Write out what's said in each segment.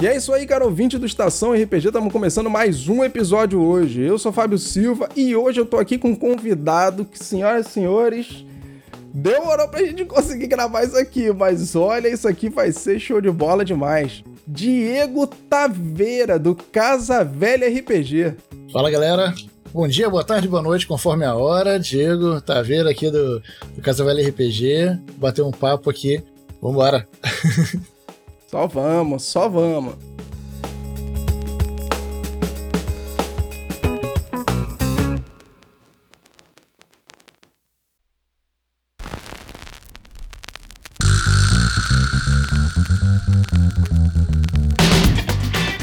E é isso aí, cara, ouvinte do Estação RPG, estamos começando mais um episódio hoje. Eu sou Fábio Silva e hoje eu tô aqui com um convidado que, senhoras e senhores, demorou pra gente conseguir gravar isso aqui, mas olha, isso aqui vai ser show de bola demais. Diego Taveira, do Casa Velha RPG. Fala, galera. Bom dia, boa tarde, boa noite, conforme a hora. Diego Taveira aqui do, do Casa Velha RPG. Bater um papo aqui. Vambora. Só vamos, só vamos.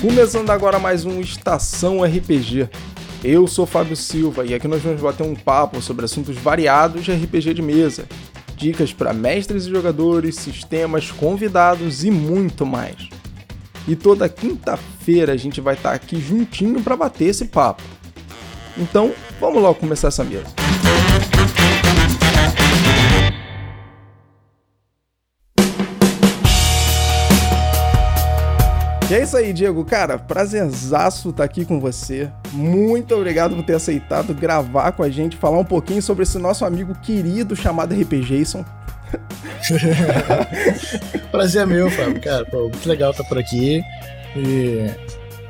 Começando agora mais um Estação RPG. Eu sou Fábio Silva e aqui nós vamos bater um papo sobre assuntos variados de RPG de mesa dicas para mestres e jogadores, sistemas, convidados e muito mais. E toda quinta-feira a gente vai estar tá aqui juntinho para bater esse papo. Então, vamos logo começar essa mesa. E é isso aí, Diego. Cara, prazerzaço estar tá aqui com você. Muito obrigado por ter aceitado gravar com a gente, falar um pouquinho sobre esse nosso amigo querido chamado RPGason. Prazer é meu, Fábio. Cara, pô, muito legal estar tá por aqui. E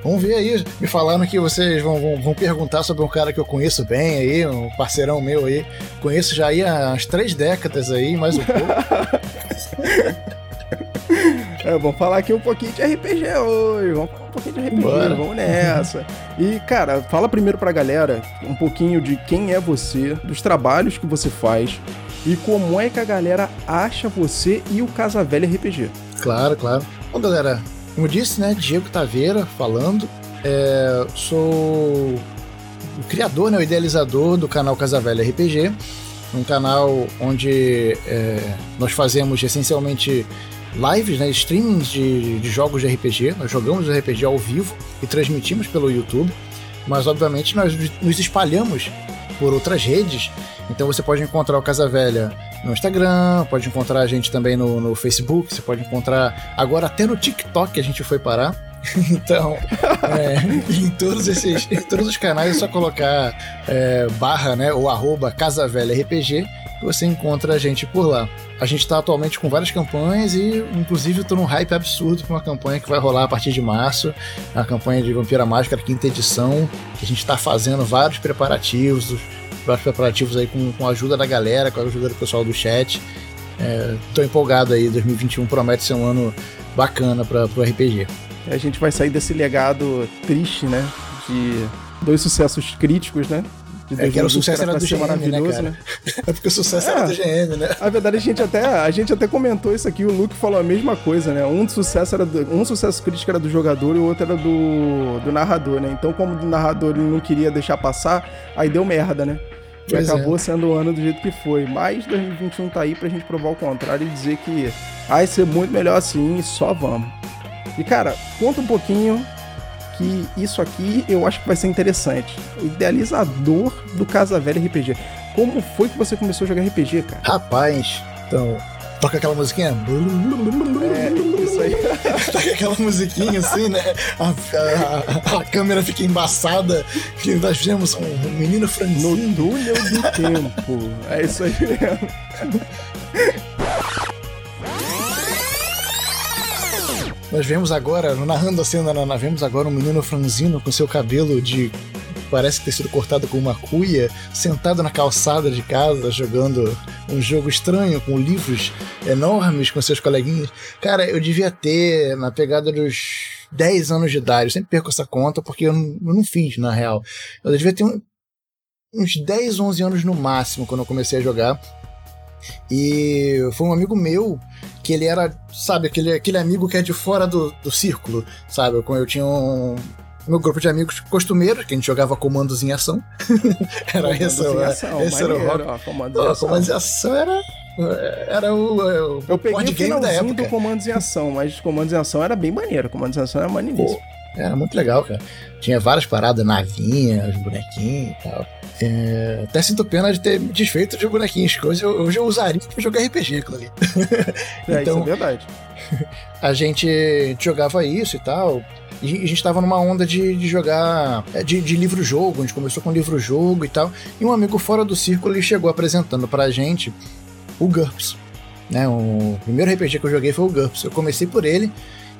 Vamos ver aí. Me falaram que vocês vão, vão, vão, perguntar sobre um cara que eu conheço bem aí, um parceirão meu aí. Conheço já aí há umas três décadas aí, mais um pouco. É, vamos falar aqui um pouquinho de RPG hoje. Vamos falar um pouquinho de RPG, Bora. vamos nessa. E, cara, fala primeiro pra galera um pouquinho de quem é você, dos trabalhos que você faz e como é que a galera acha você e o Casa Velha RPG. Claro, claro. Bom, galera, como disse, né, Diego Taveira falando. É, sou o criador, né, o idealizador do canal Casa Velha RPG, um canal onde é, nós fazemos essencialmente lives, né, streamings de, de jogos de RPG. Nós jogamos RPG ao vivo e transmitimos pelo YouTube, mas obviamente nós nos espalhamos por outras redes. Então você pode encontrar o Casa Velha no Instagram, pode encontrar a gente também no, no Facebook, você pode encontrar agora até no TikTok a gente foi parar. então, é, em todos esses, em todos os canais é só colocar é, barra, né, ou arroba Casa Velha RPG você encontra a gente por lá. A gente está atualmente com várias campanhas e, inclusive, estou num hype absurdo com uma campanha que vai rolar a partir de março a campanha de Vampira Máscara, quinta edição. Que a gente está fazendo vários preparativos, vários preparativos aí com, com a ajuda da galera, com a ajuda do pessoal do chat. Estou é, empolgado aí, 2021 promete ser um ano bacana para o RPG. A gente vai sair desse legado triste, né? De dois sucessos críticos, né? é que era o sucesso era, era do GM, né, cara? Né? É porque o sucesso é, era do GM, né? Na verdade, a gente, até, a gente até comentou isso aqui, o Luke falou a mesma coisa, né? Um sucesso era do, um sucesso crítico era do jogador e o outro era do, do narrador, né? Então, como o narrador ele não queria deixar passar, aí deu merda, né? E pois acabou é. sendo o ano do jeito que foi. Mas 2021 tá aí pra gente provar o contrário e dizer que vai ser muito melhor assim e só vamos. E cara, conta um pouquinho que isso aqui eu acho que vai ser interessante. O idealizador do Casa Velha RPG. Como foi que você começou a jogar RPG, cara? Rapaz, então, toca aquela musiquinha. É, isso aí. toca aquela musiquinha assim, né? A, a, a, câmera fica embaçada. Que nós vemos um, menino franzino. No túnel do tempo. É isso aí mesmo. Nós vemos agora, narrando a cena, nós vemos agora um menino franzino com seu cabelo de parece ter sido cortado com uma cuia, sentado na calçada de casa, jogando um jogo estranho, com livros enormes com seus coleguinhas. Cara, eu devia ter na pegada dos 10 anos de idade. Eu sempre perco essa conta porque eu não, eu não fiz, na real. Eu devia ter um, uns 10, 11 anos no máximo quando eu comecei a jogar. E foi um amigo meu que ele era, sabe, aquele, aquele amigo que é de fora do, do círculo, sabe? Eu, eu tinha um, meu grupo de amigos costumeiros, que a gente jogava comandos em ação. era comandos esse, em ação, esse era o. Ó, comandos, em ação. comandos em ação era era o, o eu peguei o game da época. do comandos em ação, mas comandos em ação era bem maneiro, comandos em ação era maneiríssimo. Era muito legal, cara. Tinha várias paradas, navinha, os bonequinhos e tal. É, até sinto pena de ter me desfeito de bonequinhos, que hoje eu, hoje eu usaria pra jogar RPG, aquilo ali. É, então, isso é verdade. A gente jogava isso e tal. E a gente tava numa onda de, de jogar é, de, de livro-jogo. A gente começou com livro-jogo e tal. E um amigo fora do círculo ele chegou apresentando pra gente o GURPS. Né? O primeiro RPG que eu joguei foi o GURPS. Eu comecei por ele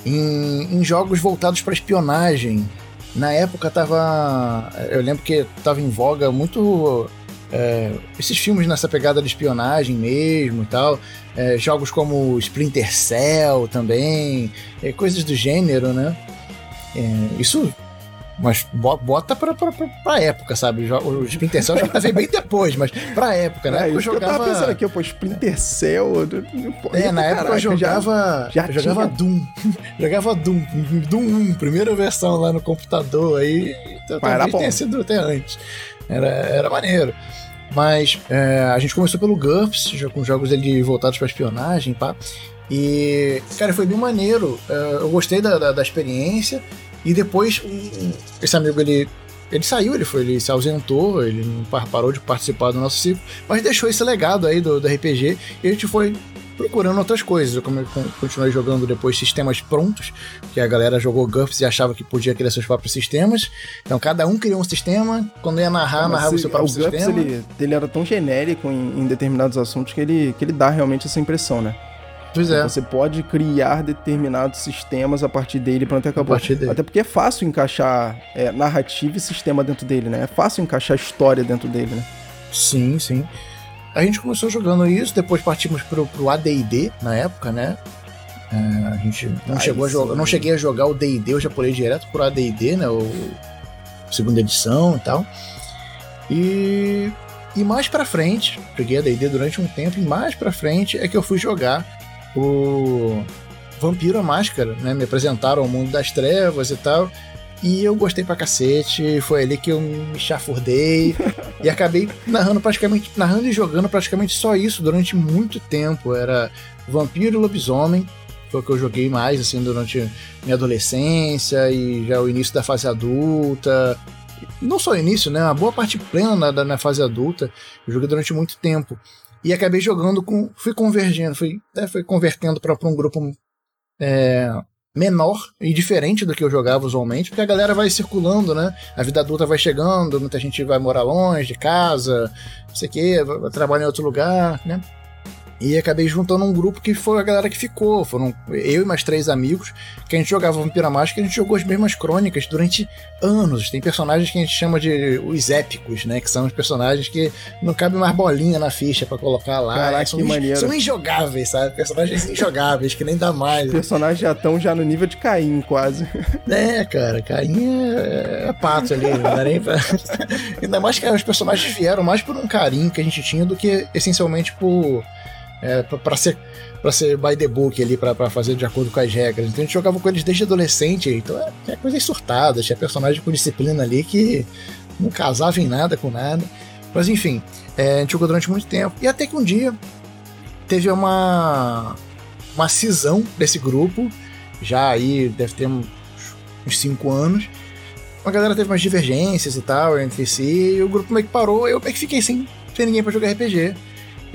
em, em jogos voltados para espionagem. Na época tava. Eu lembro que tava em voga muito. É, esses filmes nessa pegada de espionagem mesmo e tal. É, jogos como Splinter Cell também, é, coisas do gênero, né? É, isso mas bota pra, pra, pra, pra época, sabe? O Splinter Cell já veio bem depois, mas pra época, né? É, eu jogava. Eu tava pensando aqui, pô, Splinter Cell. é, na época eu jogava. Já, já eu jogava Doom. jogava Doom. Doom 1, primeira versão lá no computador. Aí então, talvez tenha sido até antes. Era, era maneiro. Mas é, a gente começou pelo GURPS, com jogos ali voltados pra espionagem, pá. E, cara, foi bem maneiro. É, eu gostei da, da, da experiência. E depois, esse amigo, ele, ele saiu, ele foi, ele se ausentou, ele parou de participar do nosso ciclo, mas deixou esse legado aí do, do RPG e a gente foi procurando outras coisas. Eu continuei jogando depois sistemas prontos, que a galera jogou GURPS e achava que podia criar seus próprios sistemas. Então cada um criou um sistema, quando ia narrar, narrava o seu próprio o sistema. O GURPS ele, ele, era tão genérico em, em, determinados assuntos que ele, que ele dá realmente essa impressão, né? Pois é. Você pode criar determinados sistemas a partir dele, pronto, acabou. Dele. Até porque é fácil encaixar é, narrativa e sistema dentro dele, né? É fácil encaixar história dentro dele, né? Sim, sim. A gente começou jogando isso, depois partimos pro, pro AD&D na época, né? É, a gente não Aí chegou sim. a jogar, não cheguei a jogar o D&D, eu já pulei direto pro AD&D, né? O segunda edição e tal. E e mais para frente, peguei a D&D durante um tempo e mais para frente é que eu fui jogar o Vampiro a Máscara, né? Me apresentaram ao mundo das trevas e tal. E eu gostei pra cacete, foi ali que eu me chafurdei e acabei narrando praticamente, narrando e jogando praticamente só isso durante muito tempo. Era Vampiro e Lobisomem, foi o que eu joguei mais assim durante minha adolescência e já o início da fase adulta. Não só o início, né? Uma boa parte plena da, da fase adulta. Eu joguei durante muito tempo e acabei jogando com. fui convergendo, fui, até fui convertendo para um grupo é, menor e diferente do que eu jogava usualmente, porque a galera vai circulando, né? A vida adulta vai chegando, muita gente vai morar longe de casa, não sei o quê, vai trabalhar em outro lugar, né? E acabei juntando um grupo que foi a galera que ficou. Foram eu e mais três amigos que a gente jogava Vampira Mágica e a gente jogou as mesmas crônicas durante anos. Tem personagens que a gente chama de os épicos, né? Que são os personagens que não cabe mais bolinha na ficha para colocar lá. Caraca, são, que maneiro. São injogáveis, sabe? Personagens injogáveis, que nem dá mais. Os personagens já estão já no nível de Caim, quase. É, cara, Caim é, é pato ali, não dá nem pra... Ainda mais que os personagens vieram mais por um carinho que a gente tinha do que essencialmente por é, para ser para ser by the book ali, para fazer de acordo com as regras. Então a gente jogava com eles desde adolescente, então é, é coisa surtada, tinha personagem com disciplina ali que não casava em nada com nada. Mas enfim, é, a gente jogou durante muito tempo. E até que um dia teve uma, uma cisão desse grupo, já aí deve ter uns 5 anos. A galera teve umas divergências e tal entre si, e o grupo meio que parou, eu meio que fiquei sem, sem ninguém para jogar RPG.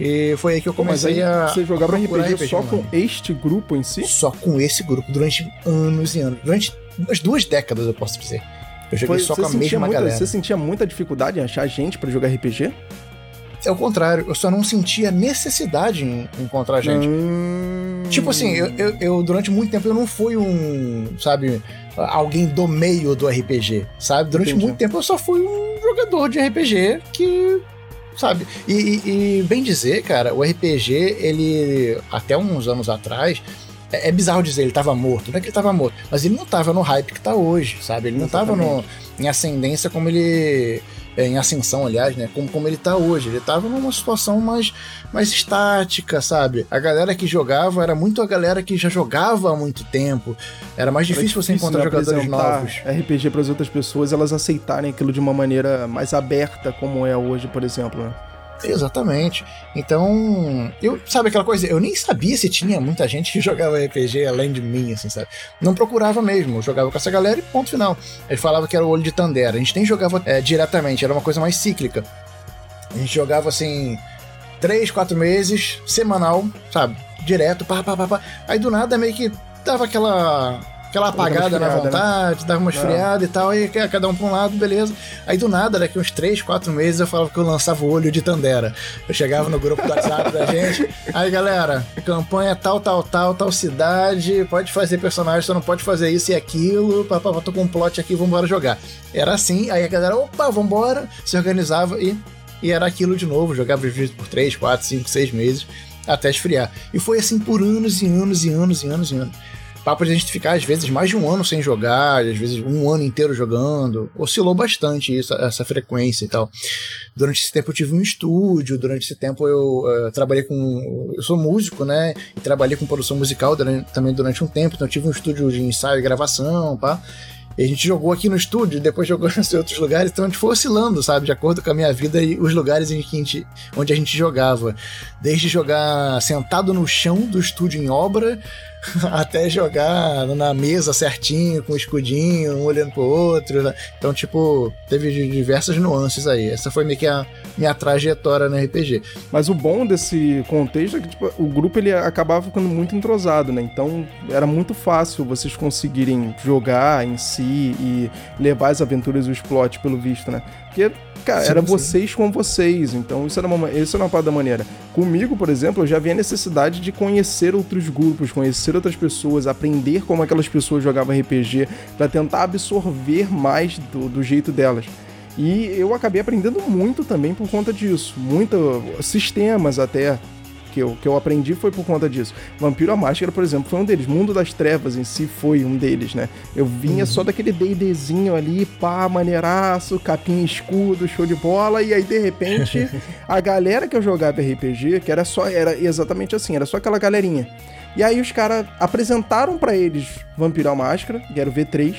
E foi aí que eu comecei a. Você jogava RPG, RPG só com este grupo em si? Só com esse grupo, durante anos e anos. Durante umas duas décadas, eu posso dizer. Eu joguei foi, só com a mesma muita, galera. Você sentia muita dificuldade em achar gente para jogar RPG? É o contrário, eu só não sentia necessidade em encontrar gente. Hum... Tipo assim, eu, eu, eu, durante muito tempo eu não fui um, sabe, alguém do meio do RPG, sabe? Durante Entendi. muito tempo eu só fui um jogador de RPG que sabe? E, e, e, bem dizer, cara, o RPG, ele, até uns anos atrás, é, é, bizarro dizer, ele tava morto. Não é que ele tava morto, mas ele não tava no hype que tá hoje, sabe? Ele não Exatamente. tava no, em ascendência como ele é, em ascensão, aliás, né? Como, como ele tá hoje. Ele tava numa situação mais, mais estática, sabe? A galera que jogava era muito a galera que já jogava há muito tempo. Era mais difícil, difícil você encontrar jogadores novos. RPG para as outras pessoas, elas aceitarem aquilo de uma maneira mais aberta, como é hoje, por exemplo, né? Exatamente. Então, eu sabe aquela coisa, eu nem sabia se tinha muita gente que jogava RPG além de mim, assim, sabe? Não procurava mesmo, eu jogava com essa galera e ponto final. Ele falava que era o olho de Tandera. A gente nem jogava é, diretamente, era uma coisa mais cíclica. A gente jogava assim, três, quatro meses, semanal, sabe? Direto, pá, pá, pá, pá. Aí do nada meio que dava aquela aquela apagada na né? vontade, né? dava uma esfriada e tal, aí cada um pra um lado, beleza. Aí do nada, daqui uns 3, 4 meses, eu falava que eu lançava o olho de Tandera. Eu chegava no grupo do WhatsApp da gente, aí galera, campanha tal, tal, tal, tal cidade, pode fazer personagem, só não pode fazer isso e aquilo, papapá, tô com um plot aqui, vambora jogar. Era assim, aí a galera, opa, vambora, se organizava e, e era aquilo de novo, jogava por 3, 4, 5, 6 meses até esfriar. E foi assim por anos e anos e anos e anos e anos papo de a gente ficar, às vezes, mais de um ano sem jogar, às vezes um ano inteiro jogando. Oscilou bastante isso, essa frequência e tal. Durante esse tempo eu tive um estúdio, durante esse tempo eu uh, trabalhei com. Eu sou músico, né? E trabalhei com produção musical durante, também durante um tempo, então eu tive um estúdio de ensaio e gravação, pá. E a gente jogou aqui no estúdio, depois jogou em outros lugares, então a gente foi oscilando, sabe, de acordo com a minha vida e os lugares em que a gente, onde a gente jogava. Desde jogar sentado no chão do estúdio em obra, até jogar na mesa certinho, com o escudinho, um olhando pro outro. Né? Então, tipo, teve diversas nuances aí. Essa foi meio que a minha trajetória no RPG. Mas o bom desse contexto é que tipo, o grupo ele acabava ficando muito entrosado, né? Então era muito fácil vocês conseguirem jogar em si e levar as aventuras e os plots pelo visto, né? Porque Cara, sim, era sim. vocês com vocês, então isso era, uma, isso era uma parte da maneira. Comigo, por exemplo, eu já vi a necessidade de conhecer outros grupos, conhecer outras pessoas, aprender como aquelas pessoas jogavam RPG, para tentar absorver mais do, do jeito delas. E eu acabei aprendendo muito também por conta disso. Muito sistemas até que eu, que eu aprendi foi por conta disso. Vampiro a Máscara, por exemplo, foi um deles. Mundo das Trevas em si foi um deles, né? Eu vinha uhum. só daquele D&Dzinho ali, pá, maneiraço, capinha escudo, show de bola, e aí de repente a galera que eu jogava RPG, que era só, era exatamente assim, era só aquela galerinha. E aí os caras apresentaram para eles Vampiro a Máscara, que era o V3,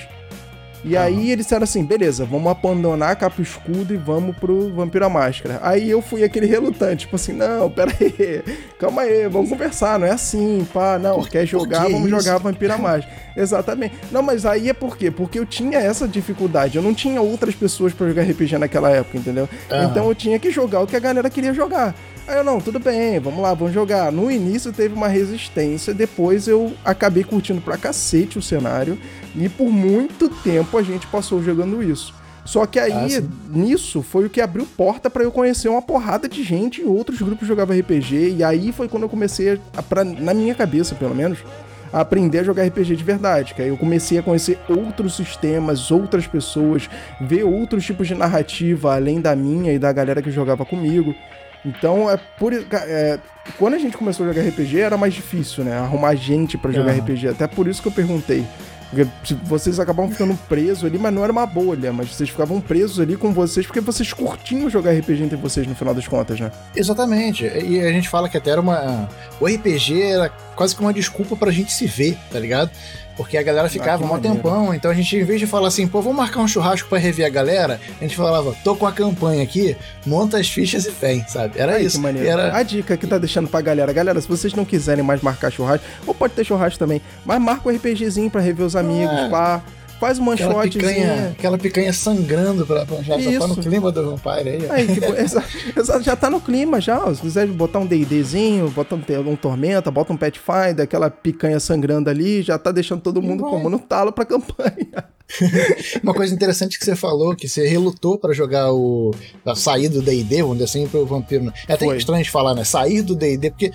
e aí eles disseram assim: beleza, vamos abandonar a capa escudo e vamos pro Vampiro à Máscara. Aí eu fui aquele relutante, tipo assim: não, pera aí, calma aí, vamos conversar, não é assim, pá, não, por, quer jogar, que vamos isso? jogar Vampiro à Máscara. Exatamente. Não, mas aí é por quê? Porque eu tinha essa dificuldade, eu não tinha outras pessoas para jogar RPG naquela época, entendeu? Então eu tinha que jogar o que a galera queria jogar. Aí eu, não, tudo bem, vamos lá, vamos jogar. No início teve uma resistência, depois eu acabei curtindo pra cacete o cenário. E por muito tempo a gente passou jogando isso. Só que aí, ah, nisso, foi o que abriu porta para eu conhecer uma porrada de gente e outros grupos jogavam RPG. E aí foi quando eu comecei, a, pra, na minha cabeça pelo menos, a aprender a jogar RPG de verdade. Que aí eu comecei a conhecer outros sistemas, outras pessoas, ver outros tipos de narrativa além da minha e da galera que jogava comigo. Então, é por é, quando a gente começou a jogar RPG era mais difícil, né? Arrumar gente para jogar uhum. RPG. Até por isso que eu perguntei. Porque tipo, vocês acabavam ficando presos ali, mas não era uma bolha, mas vocês ficavam presos ali com vocês porque vocês curtiam jogar RPG entre vocês no final das contas, né? Exatamente. E a gente fala que até era uma. O RPG era quase que uma desculpa pra gente se ver, tá ligado? Porque a galera ficava ah, um tempão, então a gente, em vez de falar assim, pô, vamos marcar um churrasco para rever a galera, a gente falava, tô com a campanha aqui, monta as fichas e vem, sabe? Era Ai, isso. Era... A dica que tá deixando pra galera, galera, se vocês não quiserem mais marcar churrasco, ou pode ter churrasco também, mas marca um RPGzinho pra rever os amigos, é. pá. Faz uma aquela picanha, aquela picanha sangrando pra, já, já tá no clima do Vampire aí. aí tipo, exa, já tá no clima já. Se quiser botar um D&Dzinho, bota um, um Tormenta, bota um Pathfinder, aquela picanha sangrando ali, já tá deixando todo mundo como no talo pra campanha. uma coisa interessante que você falou, que você relutou para jogar o... sair do D&D, vamos dizer assim, pro Vampiro. Né? É até Foi. estranho de falar, né? Sair do D&D, porque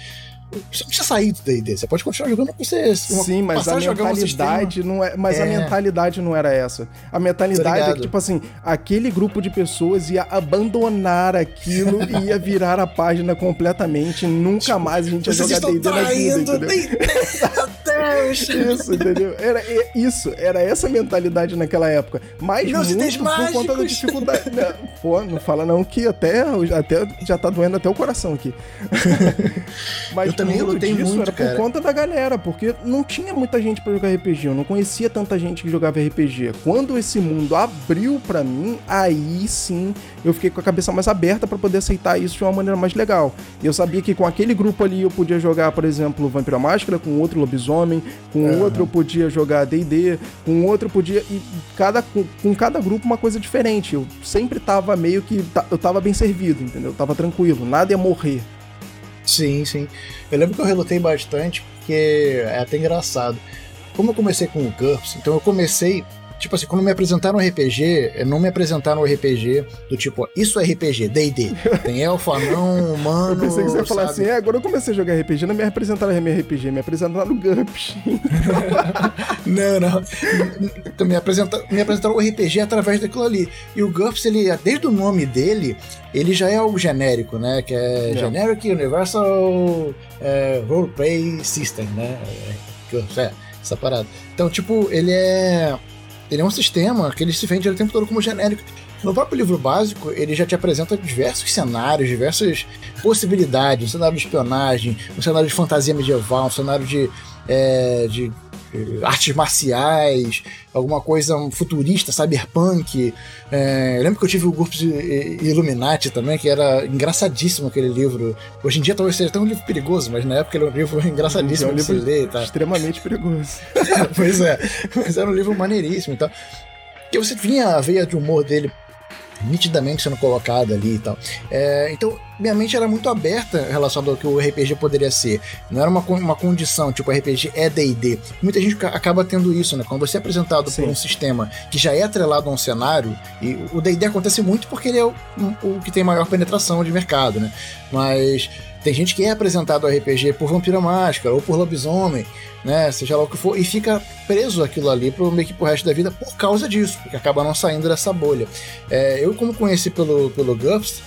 você não precisa sair do D&D, você pode continuar jogando com você. Sim, mas a mentalidade não é, mas é. a mentalidade não era essa. A mentalidade é que tipo assim, aquele grupo de pessoas ia abandonar aquilo e ia virar a página completamente, nunca tipo, mais a gente ia jogar D&D na vida, entendeu? Deus! Isso, entendeu? Era isso, era essa mentalidade naquela época. Mas Meus muito por conta da mágicos. dificuldade. Não, pô, não fala não que até, até já tá doendo até o coração aqui. Mas Eu também muito lutei disso muito, era cara. por conta da galera, porque não tinha muita gente pra jogar RPG, eu não conhecia tanta gente que jogava RPG. Quando esse mundo abriu pra mim, aí sim eu fiquei com a cabeça mais aberta pra poder aceitar isso de uma maneira mais legal. Eu sabia que com aquele grupo ali eu podia jogar, por exemplo, Vampiro à Máscara, com outro lobisomem, com Aham. outro eu podia jogar D&D, com outro eu podia e cada com, com cada grupo uma coisa diferente. Eu sempre tava meio que eu tava bem servido, entendeu? Eu tava tranquilo, nada ia morrer. Sim, sim. Eu lembro que eu relutei bastante, porque é até engraçado. Como eu comecei com o GURPS, então eu comecei. Tipo assim, quando me apresentaram RPG, eh, não me apresentaram RPG do tipo, ó, isso é RPG, DD. Tem elfo, anão, humano. Eu pensei que você ia falar sabe? assim, é, agora eu comecei a jogar RPG, não me apresentaram RPG, me apresentaram no GURPS. Não, não. Então, me, apresenta, me apresentaram o RPG através daquilo ali. E o GURPS, ele, desde o nome dele, ele já é algo genérico, né? Que é É. Generic Universal é, Roleplay System, né? É, GURPS, é, essa parada. Então, tipo, ele é. Ele é um sistema que ele se vende o tempo todo como genérico. No próprio livro básico, ele já te apresenta diversos cenários, diversas possibilidades. Um cenário de espionagem, um cenário de fantasia medieval, um cenário de, é, de artes marciais, alguma coisa futurista, cyberpunk. É, lembro que eu tive o grupo de eh, Illuminati também, que era engraçadíssimo aquele livro. Hoje em dia talvez seja até um livro perigoso, mas na época ele era um livro engraçadíssimo É um de se livro ler. Tá? extremamente perigoso. pois é, mas era um livro maneiríssimo e tal. Que você vinha a veia de humor dele nitidamente sendo colocada ali e tal. É, então, minha mente era muito aberta em relação ao que o RPG poderia ser. Não era uma, uma condição, tipo, RPG é D&D. Muita gente ca- acaba tendo isso, né? Quando você é apresentado Sim. por um sistema que já é atrelado a um cenário, e o D&D acontece muito porque ele é o, o que tem maior penetração de mercado, né? Mas tem gente que é apresentado ao RPG por Vampira Máscara ou por Lobisomem, né? Seja lá o que for, e fica preso aquilo ali pro, meio que pro resto da vida por causa disso, porque acaba não saindo dessa bolha. É, eu, como conheci pelo, pelo GURPS,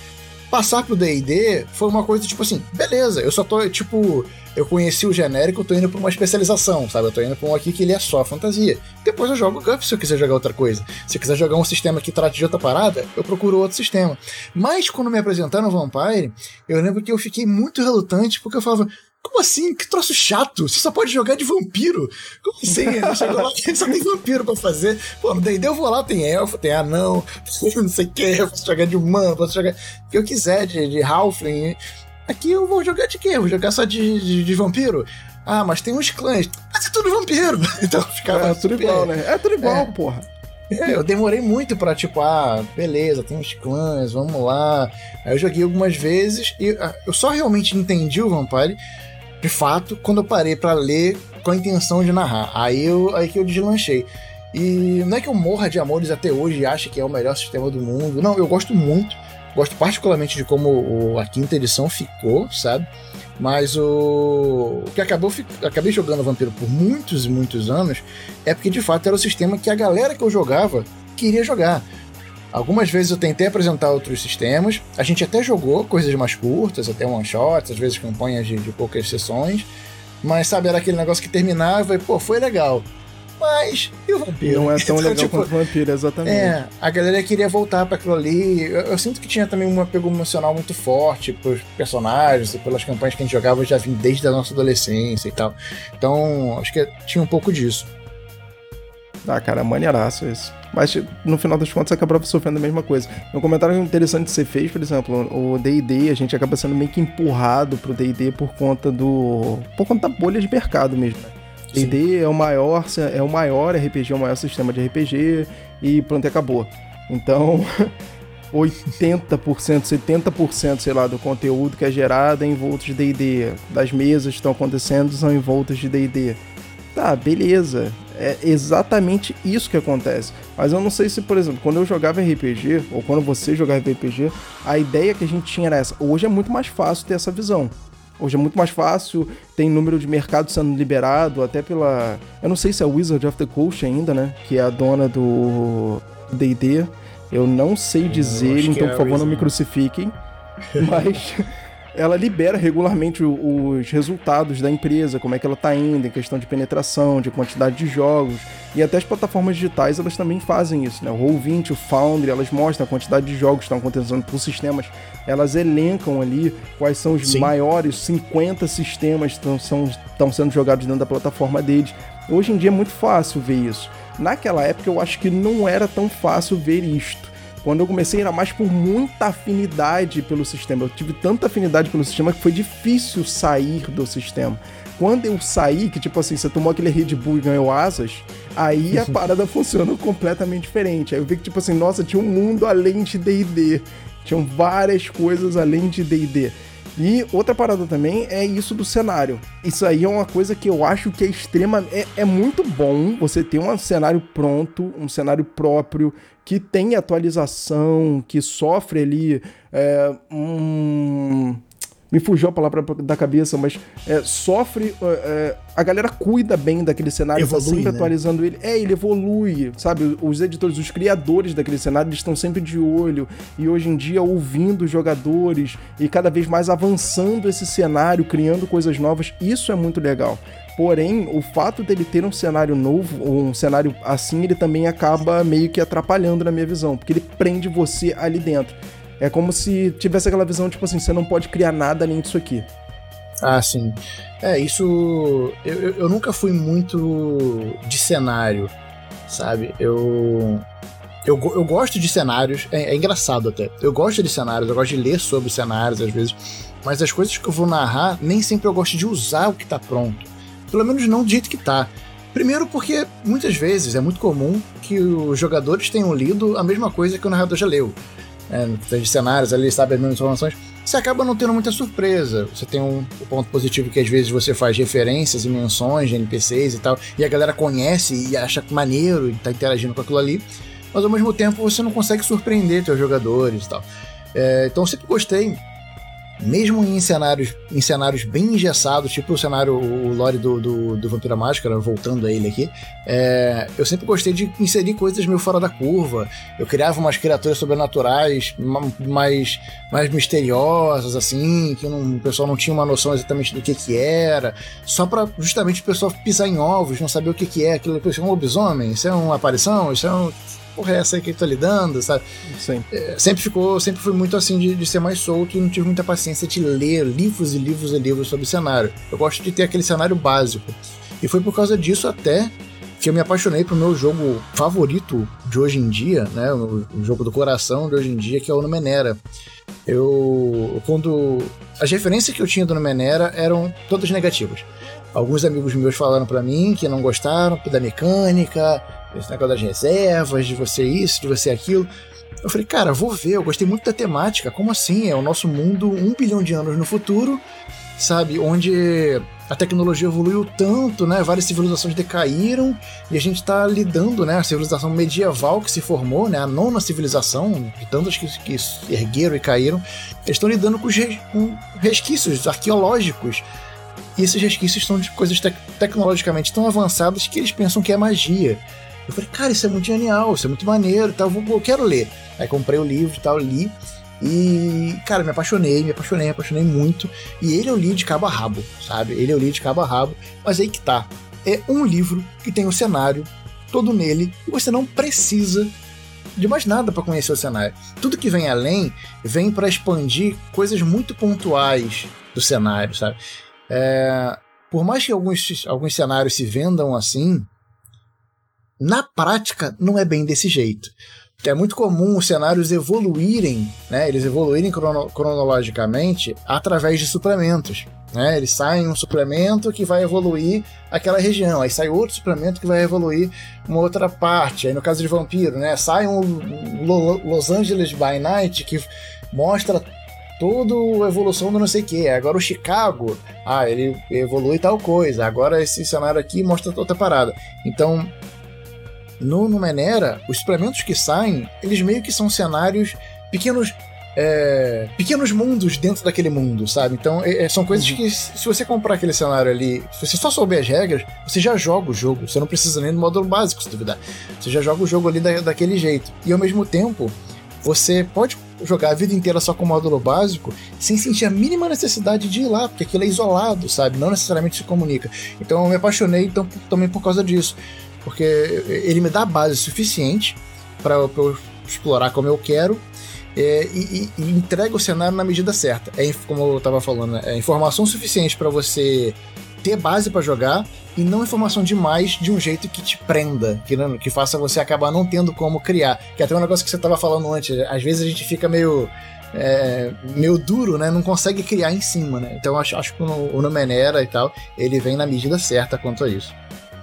passar pro D&D foi uma coisa tipo assim, beleza, eu só tô, tipo, eu conheci o genérico, eu tô indo pra uma especialização, sabe? Eu tô indo pra um aqui que ele é só fantasia. Depois eu jogo o GURPS se eu quiser jogar outra coisa. Se eu quiser jogar um sistema que trate de outra parada, eu procuro outro sistema. Mas quando me apresentaram o Vampire, eu lembro que eu fiquei muito relutante, porque eu falava, como assim? Que troço chato? Você só pode jogar de vampiro? Como assim? Ele chegou lá, só tem vampiro pra fazer. Pô, no D&D eu vou lá, tem elfo, tem anão, não sei o que, eu posso jogar de humano, posso jogar o que eu quiser, de, de halfling. Aqui eu vou jogar de quê? Eu vou jogar só de, de, de vampiro? Ah, mas tem uns clãs. Mas é tudo vampiro. Então ficava É tudo super- igual, né? É tudo igual, É. porra. é, eu demorei muito pra, tipo, ah, beleza, tem uns clãs, vamos lá. Aí eu joguei algumas vezes e ah, eu só realmente entendi o Vampire, de fato, quando eu parei pra ler com a intenção de narrar. Aí, eu, aí que eu deslanchei. E não é que eu morra de amores até hoje e ache que é o melhor sistema do mundo. Não, eu gosto muito. Gosto particularmente de como a quinta edição ficou, sabe? Mas o, o que acabou acabei jogando Vampiro por muitos e muitos anos é porque de fato era o sistema que a galera que eu jogava queria jogar. Algumas vezes eu tentei apresentar outros sistemas, a gente até jogou coisas mais curtas, até one shots, às vezes campanhas de, de poucas sessões, mas sabe, era aquele negócio que terminava e pô, foi legal. Mas e o vampiro? Não é tão Então, legal tipo, quanto vampiro, exatamente. é, a galera queria voltar para aquilo ali. Eu, eu sinto que tinha também um apego emocional muito forte pros personagens e pelas campanhas que a gente jogava já vim desde a nossa adolescência e tal. Então, acho que tinha um pouco disso. Ah, cara, maneiraço isso. Mas no final das contas acabava sofrendo a mesma coisa. Um comentário interessante que você fez, por exemplo, o D&D, a gente acaba sendo meio que empurrado pro D&D por conta do... por conta da bolha de mercado mesmo, né? D&D é o maior, é o maior RPG, é o maior sistema de RPG e pronto, acabou. Então, 80%, 70%, sei lá, do conteúdo que é gerado é em voltas de D&D. Das mesas que estão acontecendo são em voltas de D&D. Tá, beleza. É exatamente isso que acontece. Mas eu não sei se, por exemplo, quando eu jogava RPG, ou quando você jogava RPG, a ideia que a gente tinha era essa. Hoje é muito mais fácil ter essa visão. Hoje é muito mais fácil, tem número de mercado sendo liberado, até pela. Eu não sei se é Wizard of the Coast ainda, né? Que é a dona do DD. Eu não sei dizer, acho que então é por a favor não me crucifiquem. Mas ela libera regularmente os resultados da empresa, como é que ela está indo, em questão de penetração, de quantidade de jogos. E até as plataformas digitais elas também fazem isso, né? O Roll20, o Foundry, elas mostram a quantidade de jogos que estão acontecendo por sistemas, elas elencam ali quais são os Sim. maiores 50 sistemas que estão sendo jogados dentro da plataforma deles. Hoje em dia é muito fácil ver isso. Naquela época eu acho que não era tão fácil ver isto. Quando eu comecei era mais por muita afinidade pelo sistema. Eu tive tanta afinidade pelo sistema que foi difícil sair do sistema. Quando eu saí, que tipo assim, você tomou aquele Red Bull e ganhou asas, aí a parada funciona completamente diferente. Aí eu vi que tipo assim, nossa, tinha um mundo além de D&D. Tinham várias coisas além de D&D. E outra parada também é isso do cenário. Isso aí é uma coisa que eu acho que é extrema. É, é muito bom você ter um cenário pronto, um cenário próprio, que tem atualização, que sofre ali é, um me fugiu a palavra da cabeça, mas é, sofre. É, é, a galera cuida bem daquele cenário, tá evolui, tá sempre né? atualizando ele. É, ele evolui, sabe? Os editores, os criadores daquele cenário, eles estão sempre de olho e hoje em dia ouvindo os jogadores e cada vez mais avançando esse cenário, criando coisas novas. Isso é muito legal. Porém, o fato dele ter um cenário novo, um cenário assim, ele também acaba meio que atrapalhando na minha visão, porque ele prende você ali dentro. É como se tivesse aquela visão, tipo assim, você não pode criar nada além disso aqui. Ah, sim. É, isso. Eu, eu nunca fui muito de cenário, sabe? Eu. Eu, eu gosto de cenários, é, é, engraçado até. Eu gosto de cenários, eu gosto de ler sobre cenários às vezes, mas as coisas que eu vou narrar, nem sempre eu gosto de usar o que tá pronto. Pelo menos não do jeito que tá. Primeiro porque muitas vezes é muito comum que os jogadores tenham lido a mesma coisa que o narrador já leu é, de cenários ali, sabe as mesmas informações, você acaba não tendo muita surpresa. Você tem um, um, ponto positivo que às vezes você faz referências e menções de NPCs e tal, e a galera conhece e acha maneiro e tá interagindo com aquilo ali, mas ao mesmo tempo você não consegue surpreender seus jogadores e tal. É, então eu sempre gostei mesmo em cenários, em cenários bem engessados, tipo o cenário, o lore do, do, do Vampira Máscara, voltando a ele aqui, é, eu sempre gostei de inserir coisas meio fora da curva. Eu criava umas criaturas sobrenaturais mais, mais misteriosas, assim, que não, o pessoal não tinha uma noção exatamente do que que era, só para justamente o pessoal pisar em ovos, não saber o que que é aquilo. Isso é um lobisomem? Isso é uma aparição? Isso é um porra é essa aí que ele tá lidando, sabe? Sim. É, sempre ficou, sempre fui muito assim de, de, ser mais solto e não tive muita paciência de ler livros e livros e livros sobre cenário. Eu gosto de ter aquele cenário básico. E foi por causa disso até que eu me apaixonei pro meu jogo favorito de hoje em dia, né? O, o jogo do coração de hoje em dia, que é o Numenera. Eu. Quando. As referências que eu tinha do Numenera eram todas negativas. Alguns amigos meus falaram para mim que não gostaram da mecânica, esse negócio das reservas, de você isso, de você aquilo. Eu falei, cara, vou ver, eu gostei muito da temática. Como assim? É o nosso mundo um bilhão de anos no futuro, sabe? Onde a tecnologia evoluiu tanto, né? Várias civilizações decaíram e a gente está lidando, né? A civilização medieval que se formou, né? A nona civilização, de tantas que, que ergueram e caíram, eles estão lidando com, com resquícios arqueológicos. E esses resquícios são de coisas te tecnologicamente tão avançadas que eles pensam que é magia. Eu falei, cara, isso é muito genial, isso é muito maneiro, tal, eu, quero ler. Aí comprei o livro e tal, li. E, cara, me apaixonei, me apaixonei, me apaixonei muito. E ele eu li de cabo a rabo, sabe? Ele eu li de cabo a rabo. Mas aí que tá. É um livro que tem o cenário todo nele e você não precisa de mais nada para conhecer o cenário. Tudo que vem além vem para expandir coisas muito pontuais do cenário, sabe? É, por mais que alguns, alguns cenários se vendam assim, na prática, não é bem desse jeito. É muito comum os cenários evoluírem, né? Eles evoluírem crono cronologicamente através de suplementos. Né? Eles saem um suplemento que vai evoluir aquela região, aí sai outro suplemento que vai evoluir uma outra parte. Aí no caso de vampiro, né? Sai um Los Angeles by Night que mostra toda a evolução do não sei o que. Agora o Chicago, ah, ele evolui tal coisa. Agora esse cenário aqui mostra outra parada. Então no Numenera, os suplementos que saem, eles meio que são cenários pequenos. É, pequenos mundos dentro daquele mundo, sabe? Então, é, é, são coisas uhum. que, se você comprar aquele cenário ali, se você só souber as regras, você já joga o jogo. Você não precisa nem do módulo básico, se duvidar. Você já joga o jogo ali da, daquele jeito. E ao mesmo tempo, você pode jogar a vida inteira só com o módulo básico sem sentir a mínima necessidade de ir lá, porque aquilo é isolado, sabe? Não necessariamente se comunica. Então eu me apaixonei então, também por causa disso. Porque ele me dá base suficiente para eu explorar como eu quero é, e, e, entrega o cenário na medida certa. É, como eu estava falando, né? é informação suficiente para você ter base para jogar e não informação demais de um jeito que te prenda, que, que faça você acabar não tendo como criar. Que é até um negócio que você estava falando antes, às vezes a gente fica meio. É, meio duro, né? Não consegue criar em cima, né? Então acho, acho que o, o Numenera e tal, ele vem na medida certa quanto a isso.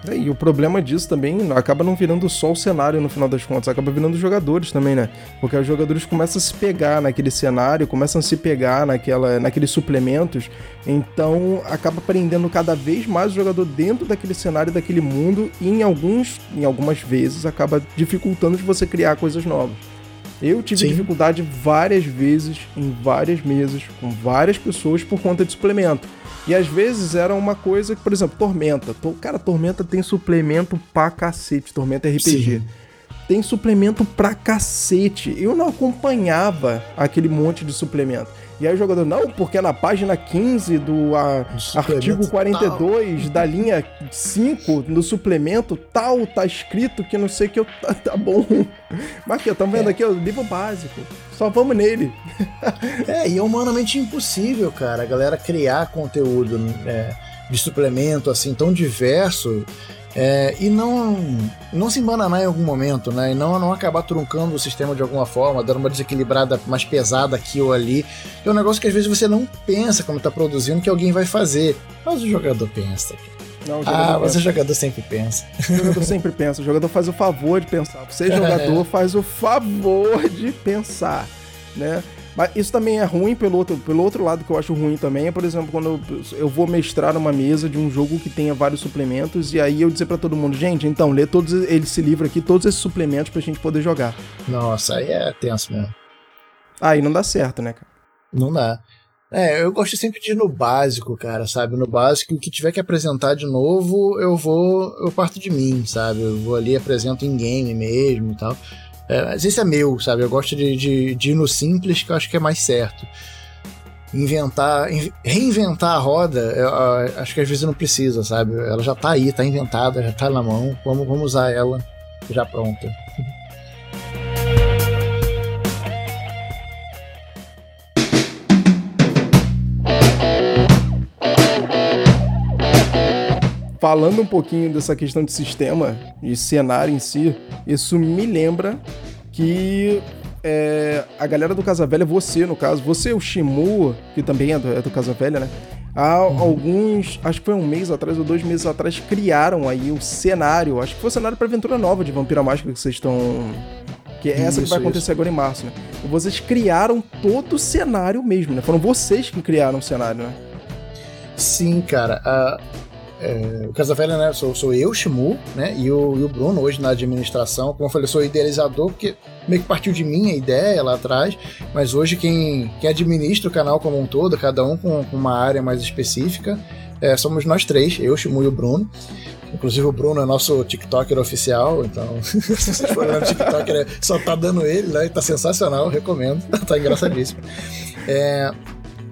É, e o problema disso também acaba não virando só o cenário no final das contas, acaba virando os jogadores também, né? Porque os jogadores começam a se pegar naquele cenário, começam a se pegar naquela, naqueles suplementos, então acaba prendendo cada vez mais o jogador dentro daquele cenário, daquele mundo, e em, alguns, em algumas vezes acaba dificultando de você criar coisas novas. Eu tive Sim. dificuldade várias vezes, em várias mesas, com várias pessoas por conta de suplemento. E às vezes era uma coisa que, por exemplo, Tormenta. Cara, Tormenta tem suplemento pra cacete. Tormenta RPG. Sim. Tem suplemento pra cacete. Eu não acompanhava aquele monte de suplemento. E aí o jogador, não, porque é na página 15 do a, artigo 42 tal. da linha 5 no suplemento tal, tá escrito que não sei que eu. Tá, tá bom. Mas aqui, estamos vendo é. aqui o livro básico. Só vamos nele. é, e é humanamente impossível, cara, a galera criar conteúdo é, de suplemento assim tão diverso é, e não, não se embananar em algum momento, né? E não, não acabar truncando o sistema de alguma forma, dando uma desequilibrada mais pesada aqui ou ali. É um negócio que às vezes você não pensa quando está produzindo que alguém vai fazer. Mas o jogador pensa. Não, o jogador ah, mas o jogador sempre pensa. O jogador sempre pensa. O jogador faz o favor de pensar. Você, jogador, faz o favor de pensar, né? Mas isso também é ruim pelo outro, pelo outro lado que eu acho ruim também é, por exemplo, quando eu, eu vou mestrar uma mesa de um jogo que tenha vários suplementos e aí eu dizer para todo mundo, gente, então, lê todos esse livro aqui, todos esses suplementos pra gente poder jogar. Nossa, aí é tenso mesmo. Aí não dá certo, né, cara? Não dá. É, eu gosto sempre de ir no básico, cara, sabe? No básico, o que tiver que apresentar de novo, eu vou, eu parto de mim, sabe? Eu vou ali, apresento em game mesmo e tal. É, mas esse é meu, sabe? Eu gosto de, de, de ir no simples, que eu acho que é mais certo. Inventar, reinventar a roda, eu, eu, acho que às vezes não precisa, sabe? Ela já tá aí, tá inventada, já tá na mão. Vamos, vamos usar ela já pronta. Falando um pouquinho dessa questão de sistema e cenário em si, isso me lembra que é, a galera do Casa Velha, você no caso, você, o Shimu, que também é do, é do Casa Velha, né? Há uhum. alguns, acho que foi um mês atrás ou dois meses atrás, criaram aí o cenário, acho que foi o cenário para aventura nova de Vampira Mágica que vocês estão. Que é essa isso, que vai acontecer isso. agora em março, né? E vocês criaram todo o cenário mesmo, né? Foram vocês que criaram o cenário, né? Sim, cara. Uh, é, o Casa Velha, né, sou, sou eu, Shimu, né, e o, e o Bruno hoje na administração. Como eu falei, eu sou idealizador, porque meio que partiu de mim a ideia lá atrás, mas hoje quem, quem administra o canal como um todo, cada um com, com uma área mais específica, é, somos nós três, eu, Shimu e o Bruno. Inclusive o Bruno é nosso TikToker oficial, então se vocês forem no TikTok, né, só tá dando ele, né? Tá sensacional, recomendo, tá engraçadíssimo. É,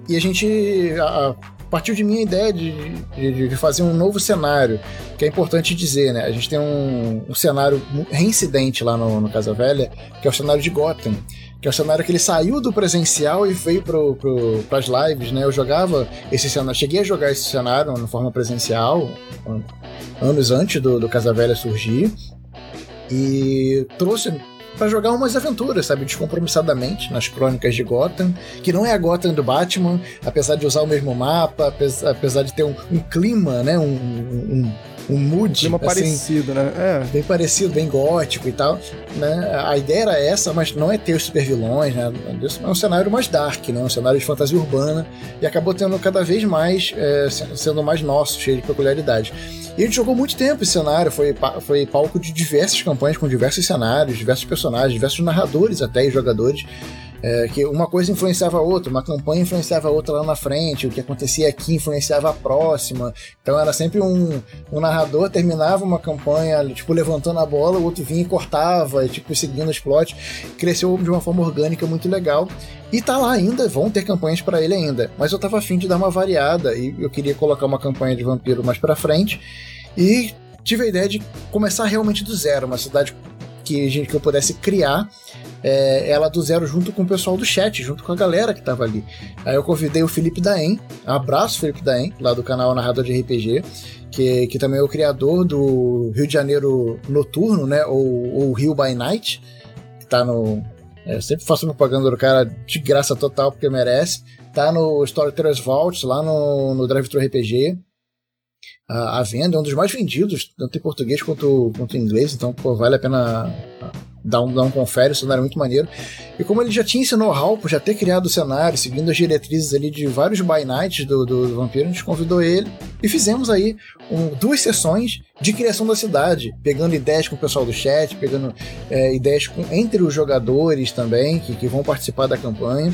e a gente, a, partiu de minha ideia de, de, de, fazer um novo cenário, que é importante dizer, né? A gente tem um, um cenário reincidente lá no, no, Casa Velha, que é o cenário de Gotham, que é o cenário que ele saiu do presencial e veio para as lives, né? Eu jogava esse cenário, cheguei a jogar esse cenário na forma presencial, anos antes do, do Casa Velha surgir, e trouxe para jogar umas aventuras, sabe, descompromissadamente nas crônicas de Gotham, que não é a Gotham do Batman, apesar de usar o mesmo mapa, apesar de ter um, um clima, né, um, um, um mood. Clima assim, parecido, né? É. Bem parecido, bem gótico e tal. Né? A ideia era essa, mas não é ter os super vilões, né? É um cenário mais dark, né? Um cenário de fantasia urbana. E acabou tendo cada vez mais, é, sendo mais nosso, cheio de peculiaridade. E a gente jogou muito tempo esse cenário, foi, foi palco de diversas campanhas com diversos cenários, diversos personagens, diversos narradores até e jogadores. É, que uma coisa influenciava a outra, uma campanha influenciava a outra lá na frente, o que acontecia aqui influenciava a próxima. Então era sempre um, um narrador terminava uma campanha, tipo, levantando a bola, o outro vinha e cortava, tipo, seguindo os plots. Cresceu de uma forma orgânica muito legal. E tá lá ainda, vão ter campanhas para ele ainda. Mas eu tava afim de dar uma variada e eu queria colocar uma campanha de vampiro mais pra frente. E tive a ideia de começar realmente do zero, uma cidade que, que eu pudesse criar é, ela do zero junto com o pessoal do chat, junto com a galera que tava ali. Aí eu convidei o Felipe Daen, abraço Felipe Daen, lá do canal Narrador de RPG, que, que também é o criador do Rio de Janeiro Noturno, né, ou, ou Rio by Night, que tá no... É, eu sempre faço propaganda do cara de graça total, porque merece. Tá no Storytellers Vault, lá no, no Drive Thru RPG, a, venda, é um dos mais vendidos, tanto em português quanto, quanto em inglês, então pô, vale a pena dá um, dá um confere, o cenário é muito maneiro. E como ele já tinha esse know-how por já ter criado o cenário, seguindo as diretrizes ali de vários by nights do, do, do Vampiro, a gente convidou ele e fizemos aí um, duas sessões de criação da cidade, pegando ideias com o pessoal do chat, pegando é, ideias com, entre os jogadores também, que, que vão participar da campanha.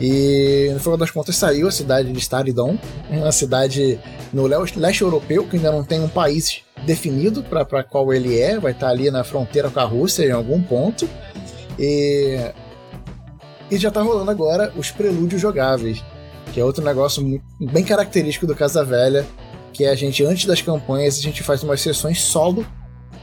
E no final das contas saiu a cidade de Staridon, uma cidade no leste europeu que ainda não tem um país definido para qual ele é, vai estar tá ali na fronteira com a Rússia em algum ponto. E, e já está rolando agora os prelúdios jogáveis, que é outro negócio bem característico do Casa Velha, que é a gente, antes das campanhas, a gente faz umas sessões solo.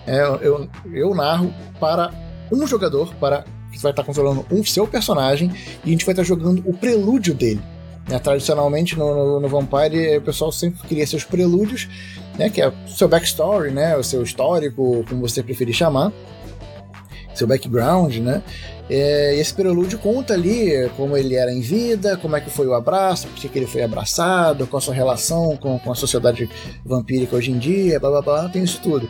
É, eu, eu narro para um jogador, para que vai estar tá controlando um seu personagem, e a gente vai estar tá jogando o prelúdio dele. É, tradicionalmente no, no, no, Vampire o pessoal sempre cria seus prelúdios, né, que é o seu backstory, né, o seu histórico, como você preferir chamar, seu background, né? É, esse prelúdio conta ali como ele era em vida, como é que foi o abraço, por que ele foi abraçado, qual a sua relação com, com a sociedade vampírica hoje em dia, blá blá blá, tem isso tudo.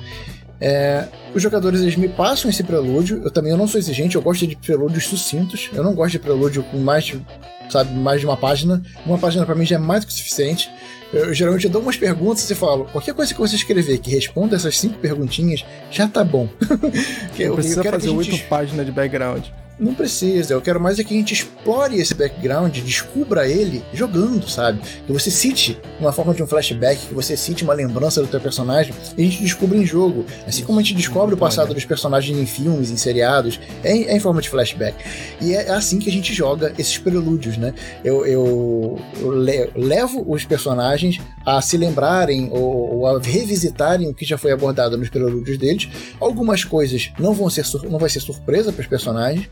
É, os jogadores eles me passam esse prelúdio. Eu também eu não sou exigente, eu gosto de prelúdios sucintos. Eu não gosto de prelúdio com mais de, sabe, mais de uma página. Uma página para mim já é mais do que o suficiente. Eu, eu geralmente dou umas perguntas e falo: qualquer coisa que você escrever que responda essas cinco perguntinhas já tá bom. que, não precisa fazer oito gente... páginas de background. Não precisa, eu quero mais é que a gente explore esse background, descubra ele jogando, sabe? Que você cite uma forma de um flashback, que você cite uma lembrança do teu personagem e a gente descubra em jogo. Assim como a gente descobre o passado dos personagens em filmes, em seriados, é em, é em forma de flashback. E é assim que a gente joga esses prelúdios, né? Eu, eu, eu levo os personagens a se lembrarem ou, ou, a revisitarem o que já foi abordado nos prelúdios deles. Algumas coisas não vão ser não vai ser surpresa para os personagens,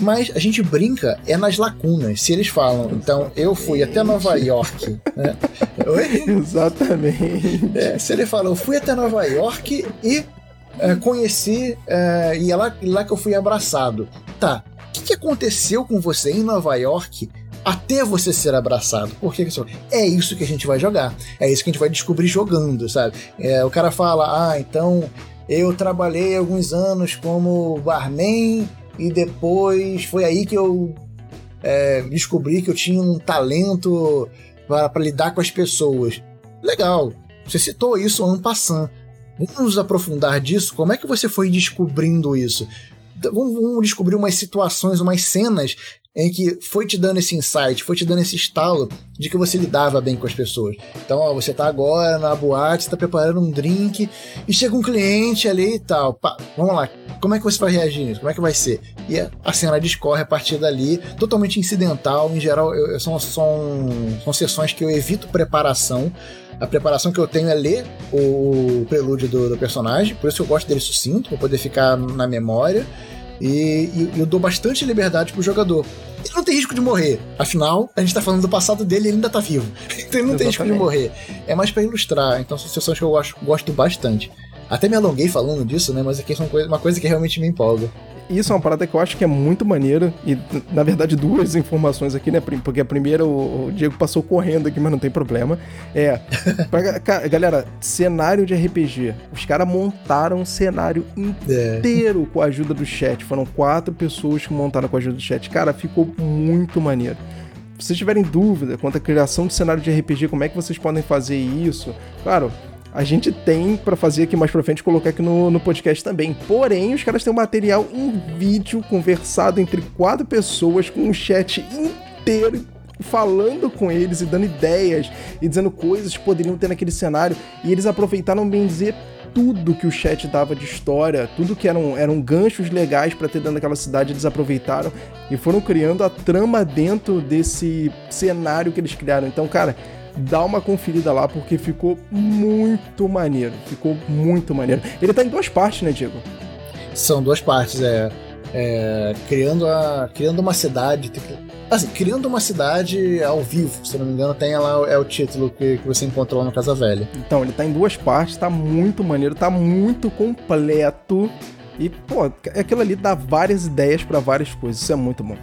mas a gente brinca é nas lacunas. Se eles falam, então eu fui até Nova York, né? Exatamente. É, se ele fala, eu fui até Nova York e é, conheci é, e é lá, lá que eu fui abraçado. Tá. O que, que aconteceu com você em Nova York até você ser abraçado. Por que isso? É isso que a gente vai jogar. É isso que a gente vai descobrir jogando, sabe? É, o cara fala, ah, então eu trabalhei alguns anos como barman e depois foi aí que eu é, descobri que eu tinha um talento para lidar com as pessoas. Legal, você citou isso ano passando. Vamos aprofundar disso. Como é que você foi descobrindo isso? Vamos, vamos descobrir umas situações, umas cenas em que foi te dando esse insight, foi te dando esse estalo de que você lidava bem com as pessoas. Então, ó, você tá agora na boate, está preparando um drink e chega um cliente ali e tal. Pá, vamos lá, como é que você vai reagir nisso? Como é que vai ser? E a cena discorre a partir dali, totalmente incidental. Em geral, eu, são, são, são sessões que eu evito preparação. A preparação que eu tenho é ler o prelúdio do, do personagem, por isso eu gosto dele sucinto, para poder ficar na memória. E, e eu dou bastante liberdade pro jogador. Ele não tem risco de morrer. Afinal, a gente tá falando do passado dele e ele ainda tá vivo. Então ele não Exatamente. tem risco de morrer. É mais para ilustrar. Então são situações que eu gosto, gosto bastante. Até me alonguei falando disso, né? Mas aqui é uma coisa que realmente me empolga isso é uma parada que eu acho que é muito maneira. E, na verdade, duas informações aqui, né? Porque a primeira, o, Diego passou correndo aqui, mas não tem problema. É. Pra, galera, cenário de RPG. Os caras montaram um cenário inteiro é. com a ajuda do chat. Foram quatro pessoas que montaram com a ajuda do chat. Cara, ficou muito maneiro. Se vocês tiverem dúvida quanto à criação de cenário de RPG, como é que vocês podem fazer isso? Claro, a gente tem para fazer aqui mais pra frente, colocar aqui no, no podcast também. Porém, os caras têm um material em vídeo conversado entre quatro pessoas com um chat inteiro falando com eles e dando ideias e dizendo coisas que poderiam ter naquele cenário. E eles aproveitaram bem dizer tudo que o chat dava de história, tudo que eram, eram ganchos legais para ter dentro daquela cidade, eles aproveitaram e foram criando a trama dentro desse cenário que eles criaram. Então, cara, dá uma conferida lá porque ficou muito maneiro. Ficou muito maneiro. Ele tá em duas partes, né, Diego? São duas partes, é. é criando, a, criando uma cidade. Assim, criando uma cidade ao vivo, se não me engano, tem lá é o título que, que você encontrou lá no Casa Velha. Então, ele tá em duas partes, tá muito maneiro, tá muito completo. E, pô, aquilo ali dá várias ideias para várias coisas, isso é muito bom.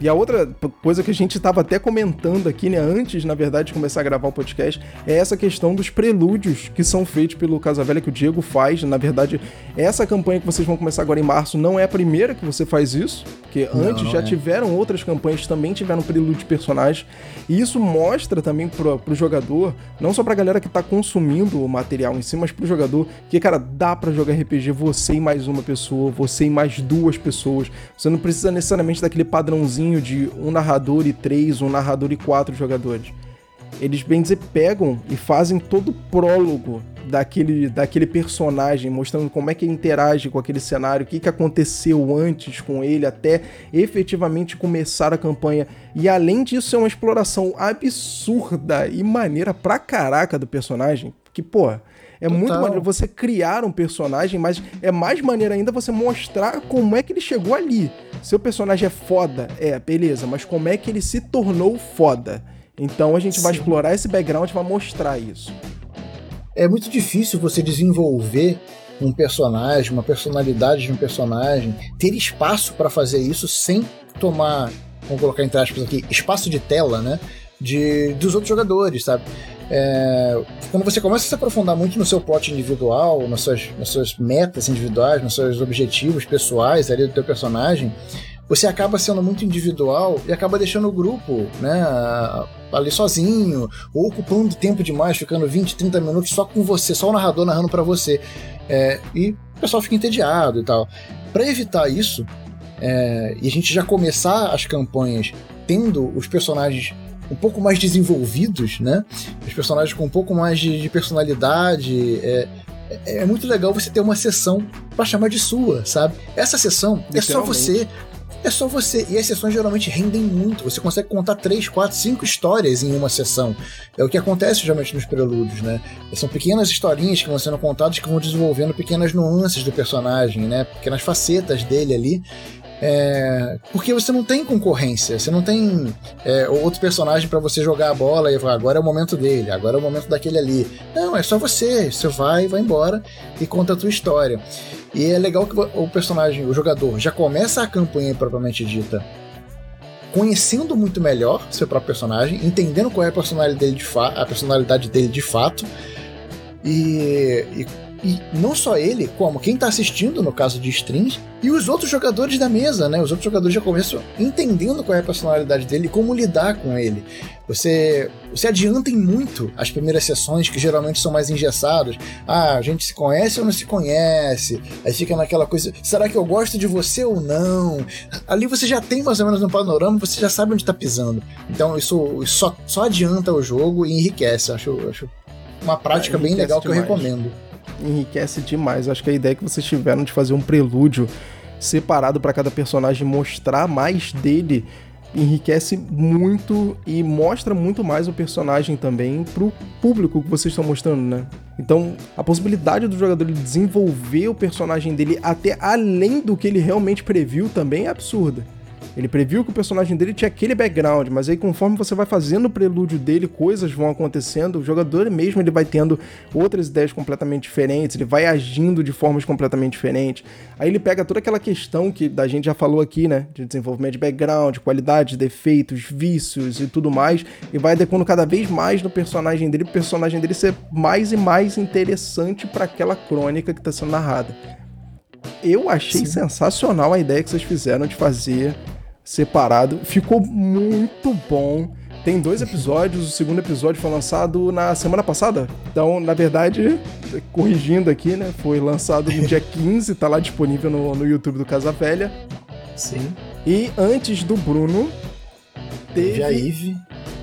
E a outra coisa que a gente estava até comentando aqui, né, antes, na verdade, de começar a gravar o podcast, é essa questão dos prelúdios que são feitos pelo Casa Velha, que o Diego faz. Na verdade, essa campanha que vocês vão começar agora em março não é a primeira que você faz isso, porque não, antes não já é. tiveram outras campanhas que também tiveram prelúdio de personagens. E isso mostra também pro, pro jogador, não só pra galera que tá consumindo o material em si, mas pro jogador, que, cara, dá para jogar RPG você e mais uma pessoa, você e mais duas pessoas. Você não precisa necessariamente daquele padrãozinho de um narrador e três, um narrador e quatro jogadores. Eles, bem dizer, pegam e fazem todo o prólogo daquele, daquele personagem, mostrando como é que ele interage com aquele cenário, o que, que aconteceu antes com ele, até efetivamente começar a campanha. E além disso, é uma exploração absurda e maneira pra caraca do personagem. Que, pô, é Total. muito maneiro você criar um personagem, mas é mais maneiro ainda você mostrar como é que ele chegou ali. Seu personagem é foda, é, beleza, mas como é que ele se tornou foda? Então a gente Sim. vai explorar esse background e vai mostrar isso. É muito difícil você desenvolver um personagem, uma personalidade de um personagem, ter espaço para fazer isso sem tomar, vamos colocar entre aspas aqui, espaço de tela, né? De, dos outros jogadores, sabe? É, quando você começa a se aprofundar muito no seu plot individual, nas suas, nas suas metas individuais, nos seus objetivos pessoais ali do teu personagem, você acaba sendo muito individual e acaba deixando o grupo, né, ali sozinho, ou ocupando tempo demais, ficando 20, 30 minutos só com você, só o narrador narrando para você. É, e o pessoal fica entediado e tal. Para evitar isso, é, e a gente já começar as campanhas tendo os personagens um pouco mais desenvolvidos, né? Os personagens com um pouco mais de, de personalidade. É, é, é, muito legal você ter uma sessão para chamar de sua, sabe? Essa sessão é só você. É só você. E as sessões geralmente rendem muito. Você consegue contar 3, 4, 5 histórias em uma sessão. É o que acontece geralmente nos prelúdios, né? São pequenas historinhas que vão sendo contadas que vão desenvolvendo pequenas nuances do personagem, né? Pequenas facetas dele ali. É, porque você não tem concorrência, você não tem é, outro personagem para você jogar a bola e falar, agora é o momento dele, agora é o momento daquele ali. Não, é só você, você vai, vai embora e conta a tua história. E é legal que o personagem, o jogador, já começa a campanha propriamente dita conhecendo muito melhor seu próprio personagem, entendendo qual é a personalidade dele de, a personalidade dele de fato e, e e não só ele, como quem está assistindo, no caso de streams, e os outros jogadores da mesa, né? Os outros jogadores já começam entendendo qual é a personalidade dele e como lidar com ele. Você, você adianta em muito as primeiras sessões, que geralmente são mais engessadas. Ah, a gente se conhece ou não se conhece? Aí fica naquela coisa, será que eu gosto de você ou não? Ali você já tem mais ou menos um panorama, você já sabe onde está pisando. Então isso, só, só adianta o jogo e enriquece. Acho, acho uma prática é, bem legal demais. que eu recomendo enriquece demais. Acho que a ideia que vocês tiveram de fazer um prelúdio separado para cada personagem, mostrar mais dele, enriquece muito e mostra muito mais o personagem também pro público que vocês estão mostrando, né? Então, a possibilidade do jogador desenvolver o personagem dele até além do que ele realmente previu também é absurda. Ele previu que o personagem dele tinha aquele background, mas aí conforme você vai fazendo o prelúdio dele, coisas vão acontecendo, o jogador mesmo ele vai tendo outras ideias completamente diferentes, ele vai agindo de formas completamente diferentes. Aí ele pega toda aquela questão que a gente já falou aqui, né, de desenvolvimento de background, qualidade, defeitos, vícios e tudo mais, e vai adequando cada vez mais no personagem dele, o personagem dele ser mais e mais interessante para aquela crônica que está sendo narrada. Eu achei Sim. sensacional a ideia que vocês fizeram de fazer separado. Ficou muito bom. tem dois episódios, o segundo episódio foi lançado na semana passada. Então, na verdade, corrigindo aqui, né? Foi lançado no dia 15, tá lá disponível no, no YouTube do Casa Velha. Sim. E antes do Bruno, teve. Teve a Ive.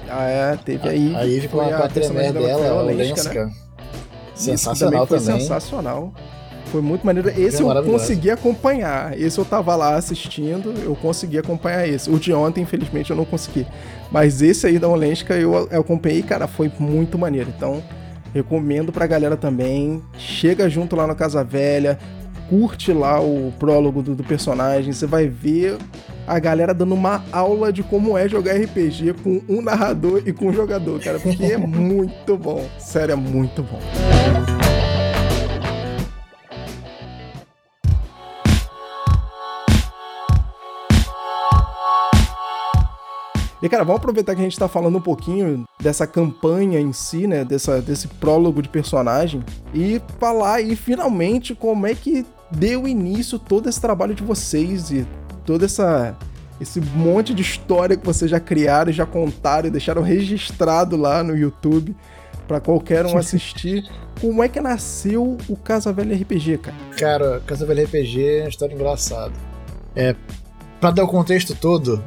Ah, é, teve a Ive. A Ive com a, a dela, a Olenska. Né? Sensacional foi também. sensacional. Foi muito maneiro. Esse eu consegui acompanhar. Esse eu tava lá assistindo, eu consegui acompanhar esse. O de ontem, infelizmente, eu não consegui. Mas esse aí da Olenska eu, eu acompanhei, cara, foi muito maneiro. Então, recomendo pra galera também. Chega junto lá no Casa Velha, curte lá o prólogo do, do personagem, você vai ver a galera dando uma aula de como é jogar RPG com um narrador e com um jogador, cara, porque é muito bom. Sério, é muito bom. E, cara, vamos aproveitar que a gente tá falando um pouquinho dessa campanha em si, né? Dessa, desse prólogo de personagem. E falar aí, finalmente, como é que deu início todo esse trabalho de vocês e toda essa esse monte de história que vocês já criaram, já contaram e deixaram registrado lá no YouTube para qualquer um assistir. Como é que nasceu o Casa Velha RPG, cara? Cara, Casa Velha RPG é uma história engraçada. É, para dar o contexto todo,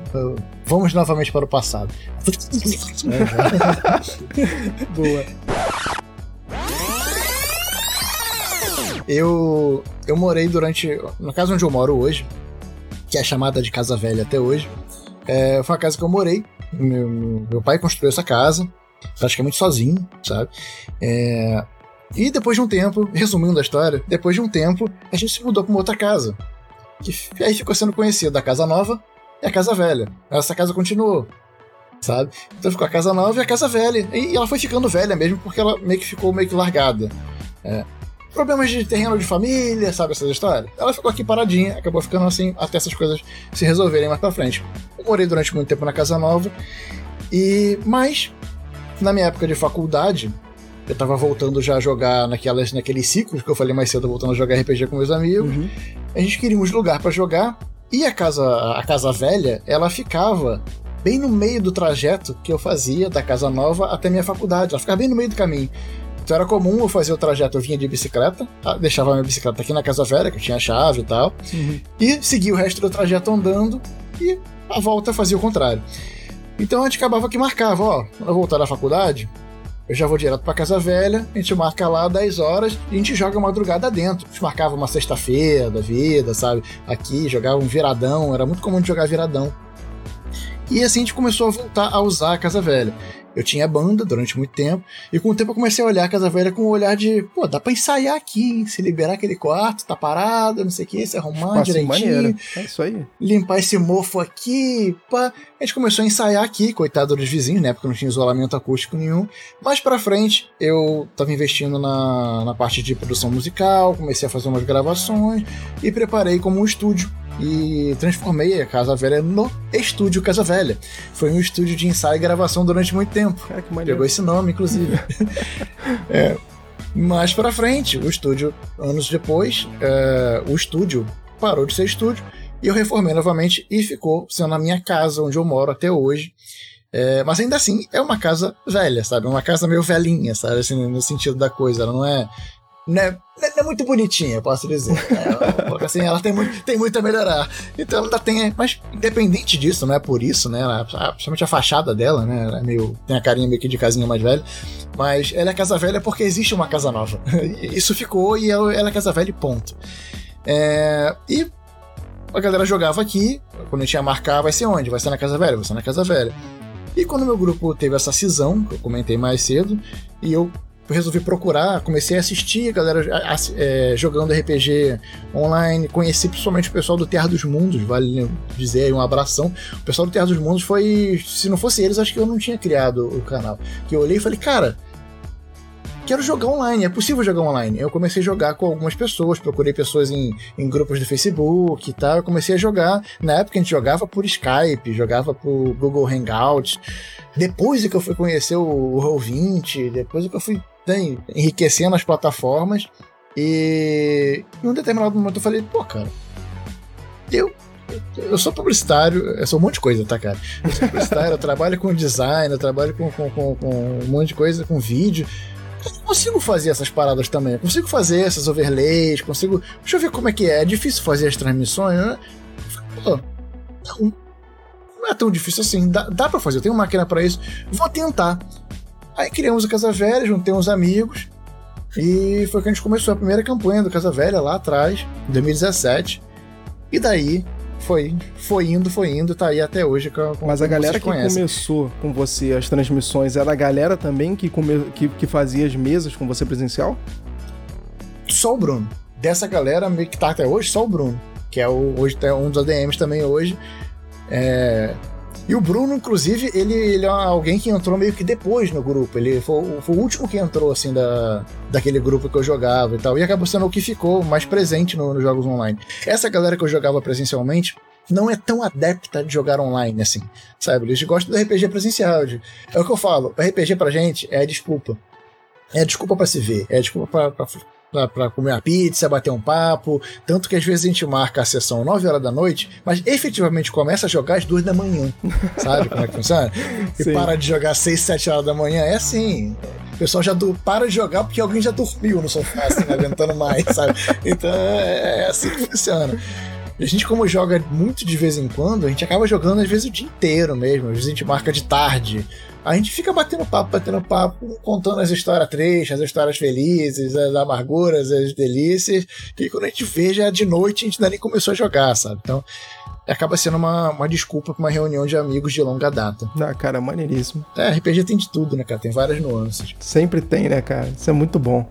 vamos novamente para o passado. Boa. Eu, eu morei durante. Na casa onde eu moro hoje, que é chamada de Casa Velha até hoje, é, foi a casa que eu morei. Meu, meu pai construiu essa casa, praticamente sozinho, sabe? É, e depois de um tempo, resumindo a história, depois de um tempo, a gente se mudou para uma outra casa que aí ficou sendo conhecido da Casa Nova e a Casa Velha. Essa casa continuou, sabe? Então ficou a Casa Nova e a Casa Velha. E ela foi ficando velha mesmo porque ela meio que ficou meio que largada. É. Problemas de terreno de família, sabe essas histórias? Ela ficou aqui paradinha, acabou ficando assim até essas coisas se resolverem mais pra frente. Eu morei durante muito tempo na Casa Nova, e mas na minha época de faculdade, eu tava voltando já a jogar naquelas, naqueles ciclos que eu falei mais cedo, voltando a jogar RPG com meus amigos. Uhum. A gente queria um lugar para jogar. E a casa, a casa velha, ela ficava bem no meio do trajeto que eu fazia da casa nova até minha faculdade. Ela ficava bem no meio do caminho. Então era comum eu fazer o trajeto, eu vinha de bicicleta, tá? deixava minha bicicleta aqui na casa velha, que eu tinha chave e tal, uhum. e seguia o resto do trajeto andando, e a volta fazia o contrário. Então a gente acabava que marcava, ó, eu voltar da faculdade, eu já vou direto pra Casa Velha, a gente marca lá 10 horas e a gente joga madrugada dentro. A gente marcava uma sexta-feira da vida, sabe? Aqui, jogava um viradão, era muito comum de jogar viradão. E assim a gente começou a voltar a usar a Casa Velha. Eu tinha banda durante muito tempo, e com o tempo eu comecei a olhar a Casa Velha com um olhar de, pô, dá pra ensaiar aqui, se liberar aquele quarto, tá parado, não sei o que, se arrumar direitinho. É isso aí. Limpar esse mofo aqui, pá. A gente começou a ensaiar aqui, coitado dos vizinhos, né, porque não tinha isolamento acústico nenhum. Mais pra frente, eu tava investindo na, na parte de produção musical, comecei a fazer umas gravações, e preparei como um estúdio e transformei a Casa Velha no Estúdio Casa Velha. Foi um estúdio de ensaio e gravação durante muito tempo. Cara, que Pegou esse nome, inclusive. é, mais pra frente, o estúdio, anos depois, é, o estúdio parou de ser estúdio e eu reformei novamente e ficou sendo a minha casa, onde eu moro até hoje. É, mas ainda assim, é uma casa velha, sabe? Uma casa meio velhinha, sabe? Assim, no sentido da coisa. Ela não é não é, muito bonitinha, posso dizer. É, assim, ela tem muito, tem muito a melhorar. Então ela tem. Mas independente disso, não é por isso, né? Ela, principalmente a fachada dela, né? Ela é meio. Tem a carinha meio que de casinha mais velha. Mas ela é casa velha porque existe uma casa nova. Isso ficou e ela, ela é casa velha e ponto. É, e a galera jogava aqui, quando a gente ia marcar, vai ser onde? Vai ser na casa velha? Vai ser na casa velha. E quando meu grupo teve essa cisão, que eu comentei mais cedo, e eu resolvi procurar, comecei a assistir a galera a, a, é, jogando RPG online, conheci principalmente o pessoal do Terra dos Mundos, vale dizer aí um abração. O pessoal do Terra dos Mundos foi, se não fosse eles, acho que eu não tinha criado o canal. Que eu olhei e falei, cara, quero jogar online, é possível jogar online. Eu comecei a jogar com algumas pessoas, procurei pessoas em, em grupos do Facebook e tal, eu comecei a jogar. Na época a gente jogava por Skype, jogava por Google Hangouts. Depois é que eu fui conhecer o Roll20, depois é que eu fui né, enriquecendo as plataformas. E em um determinado momento eu falei, pô, cara, eu, eu sou publicitário, eu sou um monte de coisa, tá, cara? Eu sou publicitário, eu trabalho com design, eu trabalho com, com, com, com um monte de coisa, com vídeo. Eu consigo fazer essas paradas também. Eu consigo fazer essas overlays, consigo. Deixa eu ver como é que é. É difícil fazer as transmissões, né? Pô, não, não é tão difícil assim. Dá, dá pra fazer. Eu tenho máquina para isso. Vou tentar. Aí criamos a Casa Velha, juntei uns amigos. E foi que a gente começou a primeira campanha do Casa Velha lá atrás, em 2017. E daí foi, foi indo, foi indo, tá aí até hoje. Com, com Mas a galera que conhecem. começou com você as transmissões era a galera também que, come, que, que fazia as mesas com você presencial? Só o Bruno. Dessa galera que tá até hoje, só o Bruno. Que é o, hoje é um dos ADMs também hoje. É, e o Bruno, inclusive, ele, ele é alguém que entrou meio que depois no grupo. Ele foi, foi, o último que entrou, assim, da, daquele grupo que eu jogava e tal. E acabou sendo o que ficou mais presente no, nos jogos online. Essa galera que eu jogava presencialmente não é tão adepta de jogar online, assim. Sabe? Eles gostam do RPG presencial. De, é o que eu falo. RPG pra gente é a desculpa. É a desculpa para se ver. É a desculpa pra, pra para comer uma pizza, bater um papo. Tanto que às vezes a gente marca a sessão 9 horas da noite, mas efetivamente começa a jogar às 2 da manhã. Sabe como é que funciona? E Sim. para de jogar às 6, 7 horas da manhã. É assim. O pessoal já do, para de jogar porque alguém já dormiu no sofá, assim, não aguentando mais, sabe? Então é, é assim que funciona. A gente, como joga muito de vez em quando, a gente acaba jogando às vezes o dia inteiro mesmo. Às vezes a gente marca de tarde a gente fica batendo papo, batendo papo, contando as histórias tristes, as histórias felizes, as amarguras, as delícias, e quando a gente vê já é de noite, a gente ainda nem começou a jogar, sabe? Então, acaba sendo uma, uma desculpa para uma reunião de amigos de longa data. Ah, cara, maneiríssimo. É, RPG tem de tudo, né, cara? Tem várias nuances. Sempre tem, né, cara? Isso é muito bom.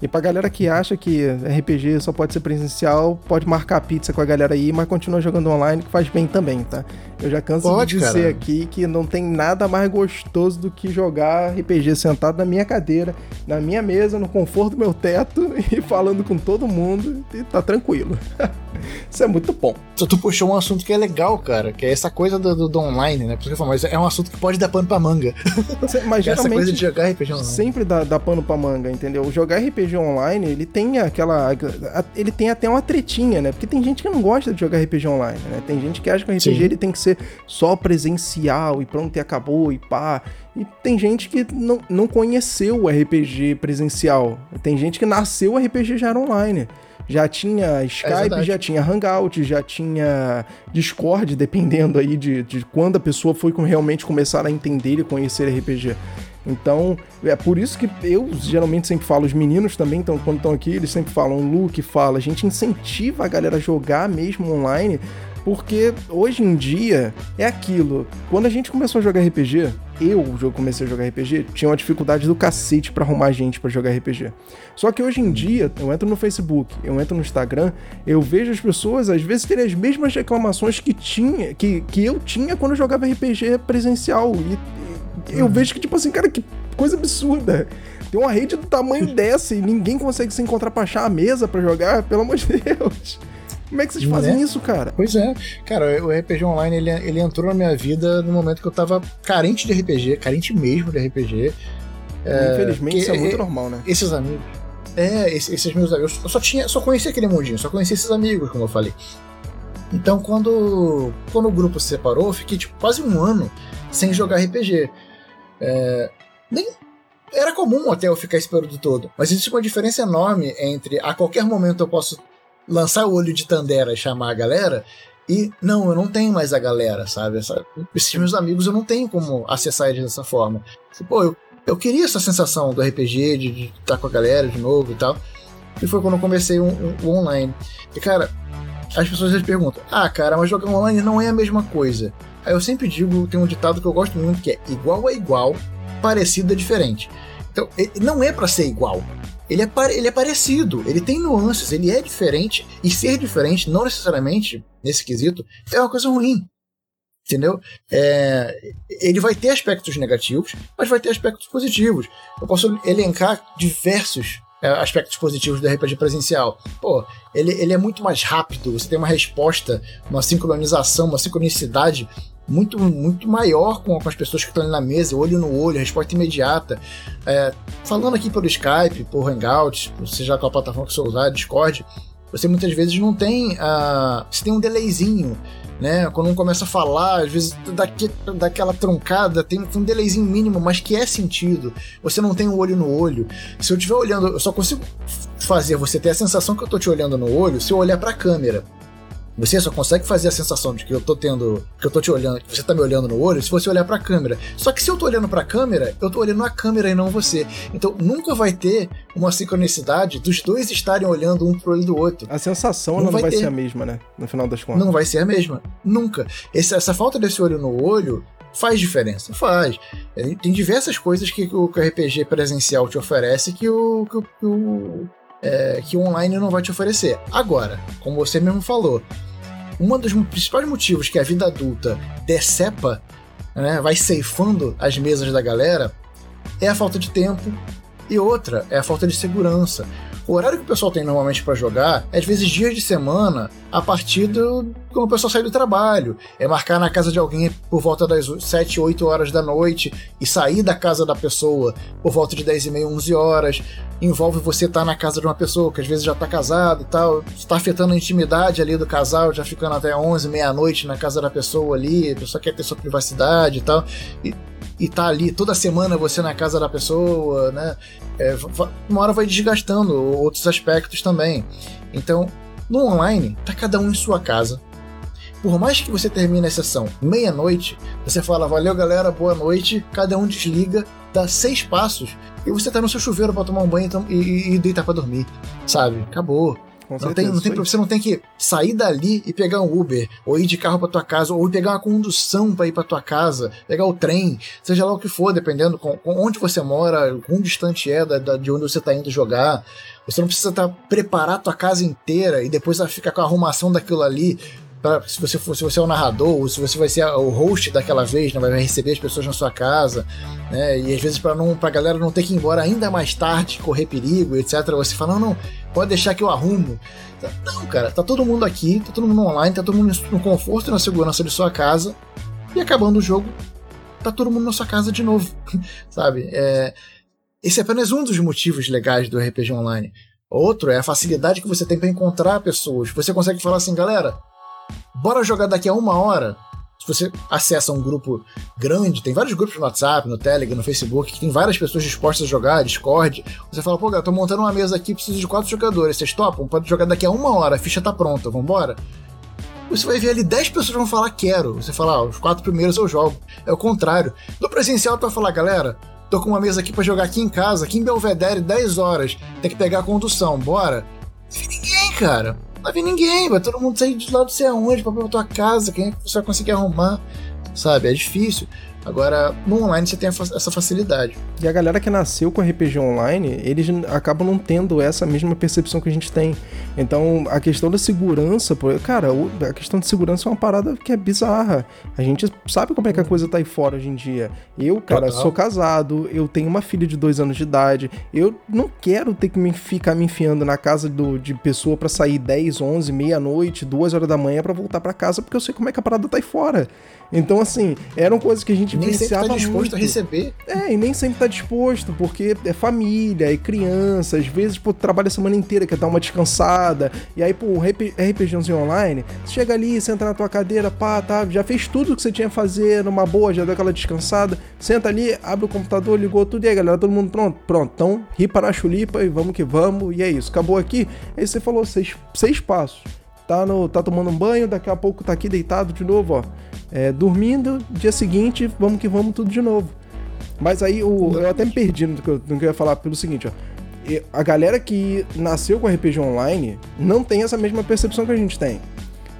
E pra galera que acha que RPG só pode ser presencial, pode marcar pizza com a galera aí, mas continua jogando online, que faz bem também, tá? Eu já canso pode, de dizer cara. aqui que não tem nada mais gostoso do que jogar RPG sentado na minha cadeira, na minha mesa, no conforto do meu teto e falando com todo mundo e tá tranquilo. Isso é muito bom. Tu puxou um assunto que é legal, cara, que é essa coisa do, do, do online, né? Porque mas é um assunto que pode dar pano pra manga. Mas geralmente, essa coisa de jogar RPG online. Sempre dá, dá pano pra manga, entendeu? Jogar RPG online, ele tem aquela. Ele tem até uma tretinha, né? Porque tem gente que não gosta de jogar RPG online, né? Tem gente que acha que o RPG ele tem que ser só presencial e pronto, e acabou, e pá. E tem gente que não, não conheceu o RPG presencial. Tem gente que nasceu o RPG já era online já tinha Skype, é já tinha Hangout, já tinha Discord, dependendo aí de, de quando a pessoa foi realmente começar a entender e conhecer RPG. Então, é por isso que eu geralmente sempre falo, os meninos também, então, quando estão aqui, eles sempre falam, o Luke fala, a gente incentiva a galera a jogar mesmo online, porque hoje em dia é aquilo. Quando a gente começou a jogar RPG, eu comecei a jogar RPG, tinha uma dificuldade do cacete para arrumar gente para jogar RPG. Só que hoje em dia, eu entro no Facebook, eu entro no Instagram, eu vejo as pessoas às vezes terem as mesmas reclamações que tinha, que, que eu tinha quando eu jogava RPG presencial. E, e eu vejo que, tipo assim, cara, que coisa absurda. Tem uma rede do tamanho dessa e ninguém consegue se encontrar pra achar a mesa para jogar, pelo amor de Deus. Como é que vocês fazem é? isso, cara? Pois é. Cara, o RPG Online, ele, ele entrou na minha vida no momento que eu tava carente de RPG, carente mesmo de RPG. É, Infelizmente, isso é muito é, normal, né? Esses amigos. É, esses, esses meus amigos. Eu só tinha, só conhecia aquele mundinho, só conhecia esses amigos, como eu falei. Então, quando, quando o grupo se separou, eu fiquei tipo, quase um ano sem jogar RPG. É, nem era comum até eu ficar esse período todo, mas existe uma diferença enorme entre a qualquer momento eu posso lançar o olho de Tandera e chamar a galera. E não, eu não tenho mais a galera, sabe? Essa, esses meus amigos eu não tenho como acessar eles dessa forma. Pô, eu, eu queria essa sensação do RPG, de, estar com a galera de novo e tal. E foi quando eu comecei o um, online. E cara, as pessoas às perguntam: Ah, cara, mas jogar online não é a mesma coisa. Aí eu sempre digo: tem um ditado que eu gosto muito que é igual é igual, parecido é diferente. Então, não é para ser igual ele é, ele é parecido, ele tem nuances, ele é diferente, e ser diferente, não necessariamente, nesse quesito, é uma coisa ruim. Entendeu? É, ele vai ter aspectos negativos, mas vai ter aspectos positivos. Eu posso elencar diversos é, aspectos positivos do RPG presencial. Pô, ele, ele é muito mais rápido, você tem uma resposta, uma sincronização, uma sincronicidade muito, muito maior com, com as pessoas que estão ali na mesa, olho no olho, resposta imediata. É, falando aqui pelo Skype, por Hangouts, seja qual plataforma que você usar, Discord, você muitas vezes não tem. Uh, você tem um delayzinho né? Quando um começa a falar, às vezes daqui, daquela troncada, tem, tem um delayzinho mínimo, mas que é sentido. Você não tem o um olho no olho. Se eu estiver olhando, eu só consigo fazer você ter a sensação que eu tô te olhando no olho se eu olhar para a câmera. Você só consegue fazer a sensação de que eu tô tendo, que eu tô te olhando, que você tá me olhando no olho, se você olhar para a câmera. Só que se eu tô olhando para a câmera, eu tô olhando a câmera e não você. Então nunca vai ter uma sincronicidade dos dois estarem olhando um pro olho do outro. A sensação não, não vai, vai ser a mesma, né? No final das contas. Não vai ser a mesma. Nunca. Essa, essa falta desse olho no olho faz diferença. Faz. Tem diversas coisas que o RPG presencial te oferece que o, que o, que o é, que o online não vai te oferecer. Agora, como você mesmo falou, um dos principais motivos que a vida adulta decepa, né, vai ceifando as mesas da galera, é a falta de tempo e outra é a falta de segurança. O horário que o pessoal tem normalmente para jogar é às vezes dias de semana a partir do quando o pessoal sai do trabalho. É marcar na casa de alguém por volta das 7, 8 horas da noite e sair da casa da pessoa por volta de 10 e meia, 11 horas. Envolve você estar tá na casa de uma pessoa que às vezes já está casado e tal, está afetando a intimidade ali do casal, já ficando até 11, meia-noite na casa da pessoa ali, a pessoa quer ter sua privacidade e tal. E e tá ali toda semana você na casa da pessoa, né? É, uma hora vai desgastando outros aspectos também. Então, no online, tá cada um em sua casa. Por mais que você termine a sessão meia-noite, você fala, valeu galera, boa noite, cada um desliga, dá seis passos e você tá no seu chuveiro para tomar um banho e, e, e deitar para dormir, sabe? Acabou. Não tem, não tem, você não tem que sair dali e pegar um Uber, ou ir de carro para tua casa, ou pegar uma condução para ir para tua casa, pegar o trem, seja lá o que for, dependendo com, com onde você mora, quão distante é da, da, de onde você está indo jogar. Você não precisa tá, preparar tua casa inteira e depois ficar com a arrumação daquilo ali Pra, se você for, se você é o narrador, ou se você vai ser o host daquela vez, não né, vai receber as pessoas na sua casa, né? E às vezes para não pra galera não ter que ir embora ainda mais tarde, correr perigo, etc, você fala: "Não, não, pode deixar que eu arrumo". Não, cara, tá todo mundo aqui, tá todo mundo online, tá todo mundo no conforto e na segurança de sua casa. E acabando o jogo, tá todo mundo na sua casa de novo, sabe? É, esse é apenas um dos motivos legais do RPG online. Outro é a facilidade que você tem para encontrar pessoas. Você consegue falar assim, galera, bora jogar daqui a uma hora. Se você acessa um grupo grande, tem vários grupos no WhatsApp, no Telegram, no Facebook, que tem várias pessoas dispostas a jogar, Discord. Você fala, pô, galera, tô montando uma mesa aqui, preciso de quatro jogadores. Vocês topam? Pode jogar daqui a uma hora, a ficha tá pronta, vambora? Você vai ver ali 10 pessoas vão falar quero. Você fala, ah, os quatro primeiros eu jogo. É o contrário. No presencial, tu vai falar, galera, tô com uma mesa aqui para jogar aqui em casa, aqui em Belvedere, 10 horas. Tem que pegar a condução, bora? Ninguém, cara vai vir ninguém, vai todo mundo sair de lá não sei aonde pra, pra tua casa, quem é que você vai conseguir arrumar, sabe? É difícil. Agora, no online você tem essa facilidade. E a galera que nasceu com RPG online, eles acabam não tendo essa mesma percepção que a gente tem. Então, a questão da segurança, cara, a questão de segurança é uma parada que é bizarra. A gente sabe como é que a coisa tá aí fora hoje em dia. Eu, cara, Total. sou casado, eu tenho uma filha de dois anos de idade, eu não quero ter que me ficar me enfiando na casa do, de pessoa para sair 10, 11, meia-noite, duas horas da manhã para voltar para casa, porque eu sei como é que a parada tá aí fora. Então, assim, eram coisas que a gente nem sempre tá disposto muito. a receber. É, e nem sempre tá disposto, porque é família, é criança, às vezes, pô, trabalha a semana inteira, quer dar uma descansada, e aí, pô, RPGzinho online, você chega ali, senta na tua cadeira, pá, tá, já fez tudo que você tinha que fazer numa boa, já deu aquela descansada, senta ali, abre o computador, ligou tudo, e aí, galera, todo mundo pronto? Pronto, então, ripa na chulipa e vamos que vamos, e é isso, acabou aqui. Aí você falou seis, seis passos tá, no, tá tomando um banho, daqui a pouco tá aqui deitado de novo, ó. É, dormindo, dia seguinte, vamos que vamos tudo de novo. Mas aí o, eu até me perdi no que eu, no que eu ia falar pelo seguinte, ó. A galera que nasceu com RPG online não tem essa mesma percepção que a gente tem.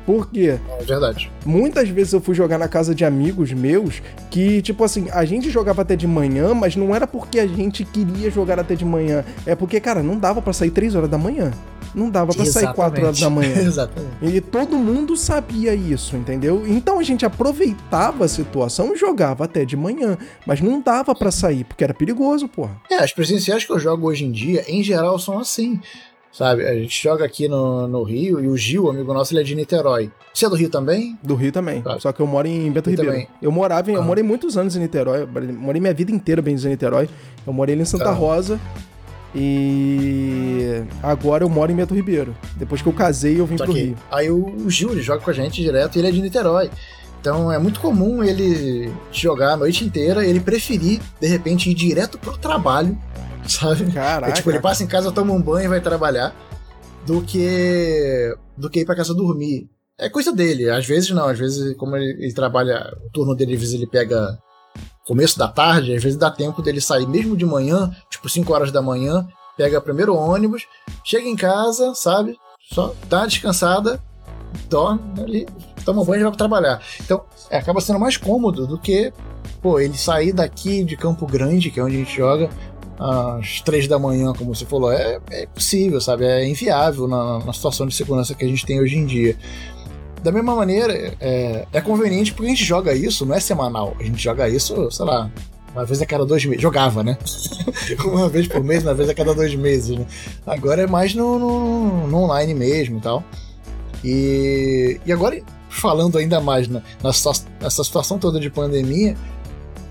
Por quê? É verdade. Muitas vezes eu fui jogar na casa de amigos meus que, tipo assim, a gente jogava até de manhã, mas não era porque a gente queria jogar até de manhã. É porque, cara, não dava para sair 3 horas da manhã. Não dava para sair 4 horas da manhã. Exatamente. E todo mundo sabia isso, entendeu? Então a gente aproveitava a situação e jogava até de manhã. Mas não dava para sair, porque era perigoso, porra. É, as presenciais que eu jogo hoje em dia, em geral, são assim. Sabe, a gente joga aqui no, no Rio e o Gil, amigo nosso, ele é de Niterói. Você é do Rio também? Do Rio também. Tá. Só que eu moro em Bento Ribeiro. Também. Eu morava, em, eu morei muitos anos em Niterói. Morei minha vida inteira bem em Niterói. Eu morei em Santa tá. Rosa E agora eu moro em Beto Ribeiro. Depois que eu casei, eu vim Só pro que Rio. aí o, o Gil ele joga com a gente direto e ele é de Niterói. Então é muito comum ele jogar a noite inteira, ele preferir, de repente, ir direto pro trabalho, sabe? Caraca. É, tipo, ele passa em casa, toma um banho e vai trabalhar, do que do que ir pra casa dormir. É coisa dele, às vezes não, às vezes, como ele, ele trabalha, o turno dele, às vezes ele pega começo da tarde, às vezes dá tempo dele sair mesmo de manhã, tipo 5 horas da manhã, pega primeiro ônibus, chega em casa, sabe? Só dá uma descansada, dorme ali, toma banho e vai pra trabalhar. Então, é, acaba sendo mais cômodo do que, pô, ele sair daqui de Campo Grande, que é onde a gente joga, às três da manhã, como você falou, é, é impossível, sabe? É inviável na, na situação de segurança que a gente tem hoje em dia. Da mesma maneira, é, é conveniente porque a gente joga isso, não é semanal. A gente joga isso, sei lá, uma vez a cada dois meses. Jogava, né? uma vez por mês, uma vez a cada dois meses, né? Agora é mais no, no, no online mesmo e tal. E, e agora, falando ainda mais na, nessa, nessa situação toda de pandemia,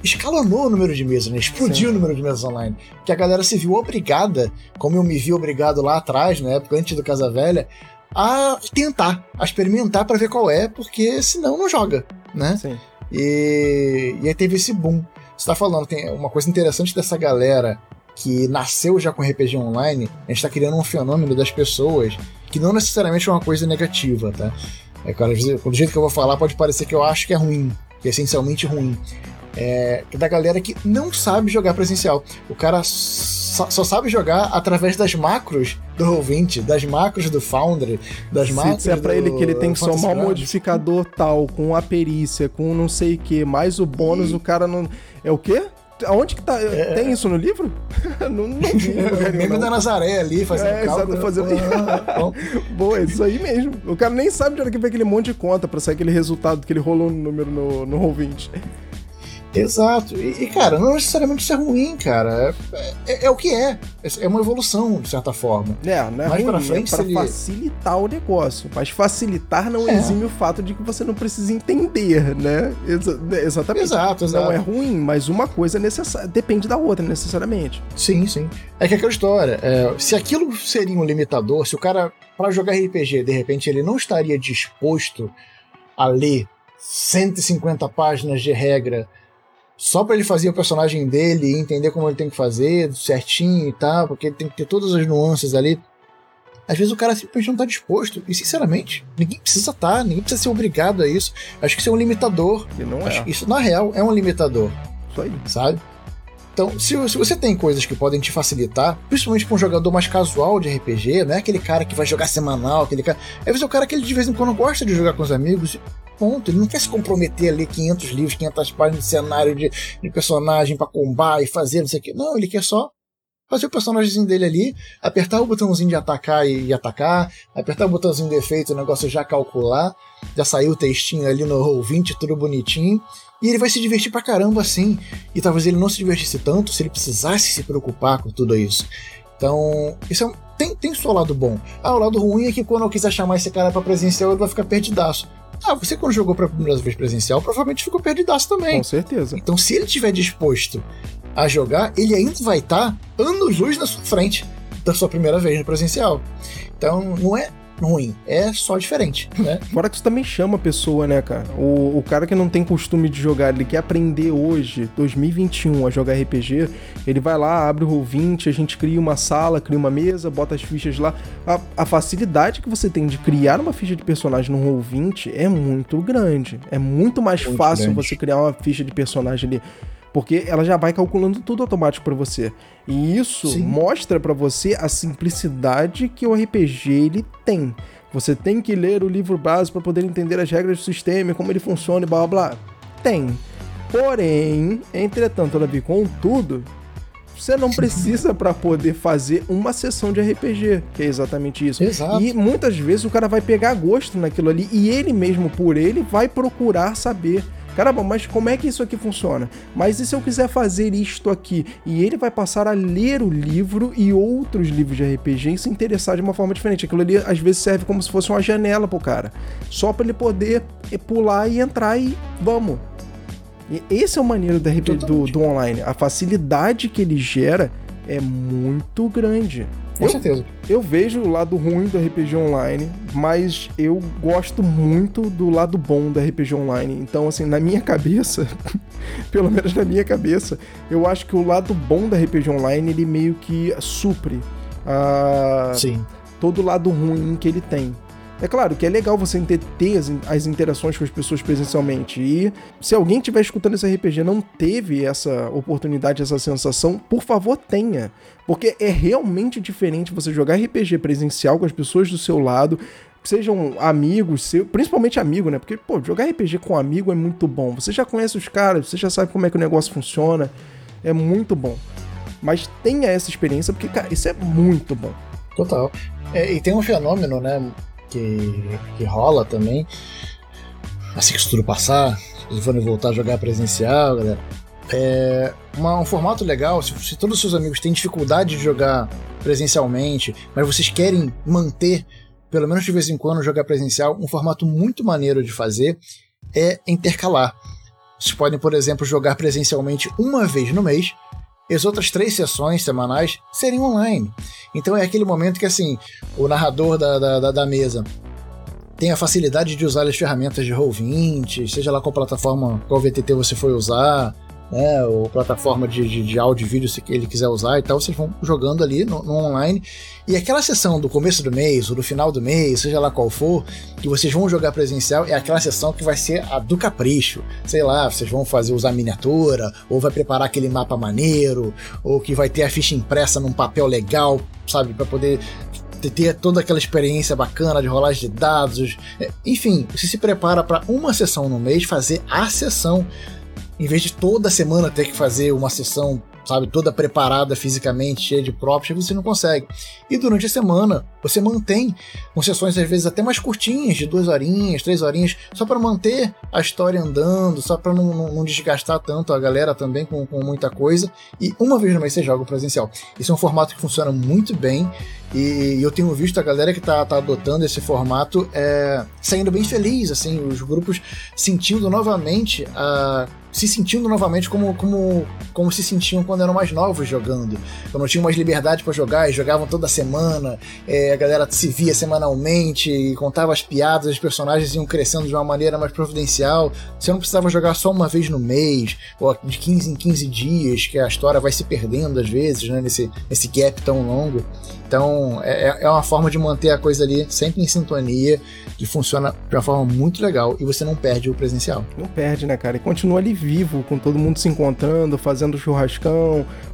escalonou o número de mesas, né? Explodiu Sim. o número de mesas online. Que a galera se viu obrigada, como eu me vi obrigado lá atrás, na época antes do Casa Velha, a tentar, a experimentar para ver qual é, porque senão não joga, né? Sim. E, e aí teve esse boom. Você tá falando, tem uma coisa interessante dessa galera que nasceu já com RPG online, a gente tá criando um fenômeno das pessoas que não necessariamente é uma coisa negativa, tá? É, cara, do jeito que eu vou falar, pode parecer que eu acho que é ruim, que é essencialmente ruim. É, da galera que não sabe jogar presencial. O cara só, só, sabe jogar através das macros do Roll20, das macros do Foundry, das Se macros. Se é pra do, ele que ele tem que somar um modificador tal, com a perícia, com não sei o que, mais o bônus, e... o cara não. É o quê? Aonde que tá? É... Tem isso no livro? não, não vi. É, meme da Nazaré ali, fazendo é, cálculo. Fazendo... Boa, isso aí mesmo. O cara nem sabe de onde que vem aquele monte de conta pra sair aquele resultado que ele rolou no número no, no Roll20. Exato. E, e, cara, não necessariamente isso é ruim, cara. É, é, é, o que é. É uma evolução, de certa forma. É, não é Mais ruim, pra frente, é pra ele... facilitar o negócio. Mas facilitar não é. exime o fato de que você não precisa entender, né? Exa exatamente. Exato, exato. Não é ruim, mas uma coisa é necessária, depende da outra, necessariamente. Sim, sim. É que aquela história, é, se aquilo seria um limitador, se o cara, para jogar RPG, de repente, ele não estaria disposto a ler 150 páginas de regra só para ele fazer o personagem dele e entender como ele tem que fazer certinho e tal, porque ele tem que ter todas as nuances ali. Às vezes o cara simplesmente não tá disposto. E sinceramente, ninguém precisa estar, tá, ninguém precisa ser obrigado a isso. Acho que isso é um limitador. Não é. Isso, na real, é um limitador. Isso aí. Sabe? Então, se, se, você tem coisas que podem te facilitar, principalmente para um jogador mais casual de RPG, não é aquele cara que vai jogar semanal, aquele cara. Às vezes é o cara que ele de vez em quando gosta de jogar com os amigos Ponto. Ele não quer se comprometer a ler 500 livros, 500 páginas de cenário de, de personagem para combar e fazer, não sei o quê. Não, ele quer só fazer o personagem dele ali, apertar o botãozinho de atacar e, e, atacar, apertar o botãozinho de efeito, o negócio já calcular, já saiu o textinho ali no Roll20, tudo bonitinho, e ele vai se divertir pra caramba assim. E talvez ele não se divertisse tanto se ele precisasse se preocupar com tudo isso. Então, isso é, tem, tem seu lado bom. Ah, o lado ruim é que quando eu quiser chamar esse cara pra presencial, ele vai ficar perdidaço. Ah, você quando jogou pela primeira vez presencial, provavelmente ficou perdidaço também. Com certeza. Então, se ele estiver disposto a jogar, ele ainda vai estar anos-luz na sua frente da sua primeira vez no presencial. Então, não é ruim, é só diferente, né? Fora que isso também chama a pessoa, né, cara? O, o cara que não tem costume de jogar, ele quer aprender hoje, 2021, a jogar RPG, ele vai lá, abre o Roll20, a gente cria uma sala, cria uma mesa, bota as fichas lá. A, a facilidade que você tem de criar uma ficha de personagem no Roll20 é muito grande. É muito mais muito fácil grande. você criar uma ficha de personagem ali porque ela já vai calculando tudo automático para você. E isso Sim. mostra para você a simplicidade que o RPG ele tem. Você tem que ler o livro básico para poder entender as regras do sistema, como ele funciona e blá blá blá. Tem. Porém, entretanto, Davi, contudo, você não precisa para poder fazer uma sessão de RPG, que é exatamente isso. Exato. E muitas vezes o cara vai pegar gosto naquilo ali e ele mesmo por ele vai procurar saber Caramba, mas como é que isso aqui funciona? Mas e se eu quiser fazer isto aqui? E ele vai passar a ler o livro e outros livros de RPG e se interessar de uma forma diferente. Aquilo ali às vezes serve como se fosse uma janela pro cara. Só para ele poder pular e entrar e vamos. E esse é o maneiro do, do, do online. A facilidade que ele gera é muito grande. Com eu, certeza. Eu vejo o lado ruim do RPG online, mas eu gosto muito do lado bom do RPG online. Então, assim, na minha cabeça, pelo menos na minha cabeça, eu acho que o lado bom da RPG online ele meio que supre a... Sim. todo o lado ruim que ele tem. É claro que é legal você ter, as, as, interações com as pessoas presencialmente. E se alguém estiver escutando esse RPG não teve essa oportunidade, essa sensação, por favor, tenha. Porque é realmente diferente você jogar RPG presencial com as pessoas do seu lado, sejam amigos, seu, principalmente amigo, né? Porque, pô, jogar RPG com amigo é muito bom. Você já conhece os caras, você já sabe como é que o negócio funciona. É muito bom. Mas tenha essa experiência, porque, cara, isso é muito bom. Total. É, e tem um fenômeno, né? Que, que rola também. Assim que isso tudo passar, se forem voltar a jogar presencial, galera. É uma, um formato legal, se, se todos os seus amigos têm dificuldade de jogar presencialmente, mas vocês querem manter, pelo menos de vez em quando, jogar presencial, um formato muito maneiro de fazer é intercalar. Vocês podem, por exemplo, jogar presencialmente uma vez no mês, as outras três sessões semanais seriam online. Então é aquele momento que assim, o narrador da, da, da mesa tem a facilidade de usar as ferramentas de Roll20, seja lá qual plataforma, qual VTT você for usar, né, ou plataforma de, de, de áudio e vídeo se ele quiser usar e tal, vocês vão jogando ali no, no, online. E aquela sessão do começo do mês ou do final do mês, seja lá qual for, que vocês vão jogar presencial, é aquela sessão que vai ser a do capricho. Sei lá, vocês vão fazer usar miniatura, ou vai preparar aquele mapa maneiro, ou que vai ter a ficha impressa num papel legal, sabe, para poder ter toda aquela experiência bacana de rolagem de dados. É, enfim, você se prepara para uma sessão no mês fazer a sessão em vez de toda semana ter que fazer uma sessão, sabe, toda preparada fisicamente, cheia de props, você não consegue. E durante a semana, você mantém com sessões às vezes até mais curtinhas, de duas horinhas, três horinhas, só para manter a história andando, só para não, não, não, desgastar tanto a galera também com, com muita coisa. E uma vez no mês você joga presencial. Isso é um formato que funciona muito bem. E eu tenho visto a galera que tá, tá adotando esse formato é, saindo bem feliz, assim, os grupos sentindo novamente a se sentindo novamente como, como, como se sentiam quando eram mais novos jogando. Quando tinham mais liberdade para jogar e jogavam toda semana, é, a galera se via semanalmente e contava as piadas, os personagens iam crescendo de uma maneira mais providencial. Você não precisava jogar só uma vez no mês, ou de 15 em 15 dias, que a história vai se perdendo às vezes, né, nesse, nesse gap tão longo. Então é, é uma forma de manter a coisa ali sempre em sintonia, que funciona de uma forma muito legal e você não perde o presencial. Não perde, né, cara? E continua ali vivo, com todo mundo se encontrando, fazendo churrascão,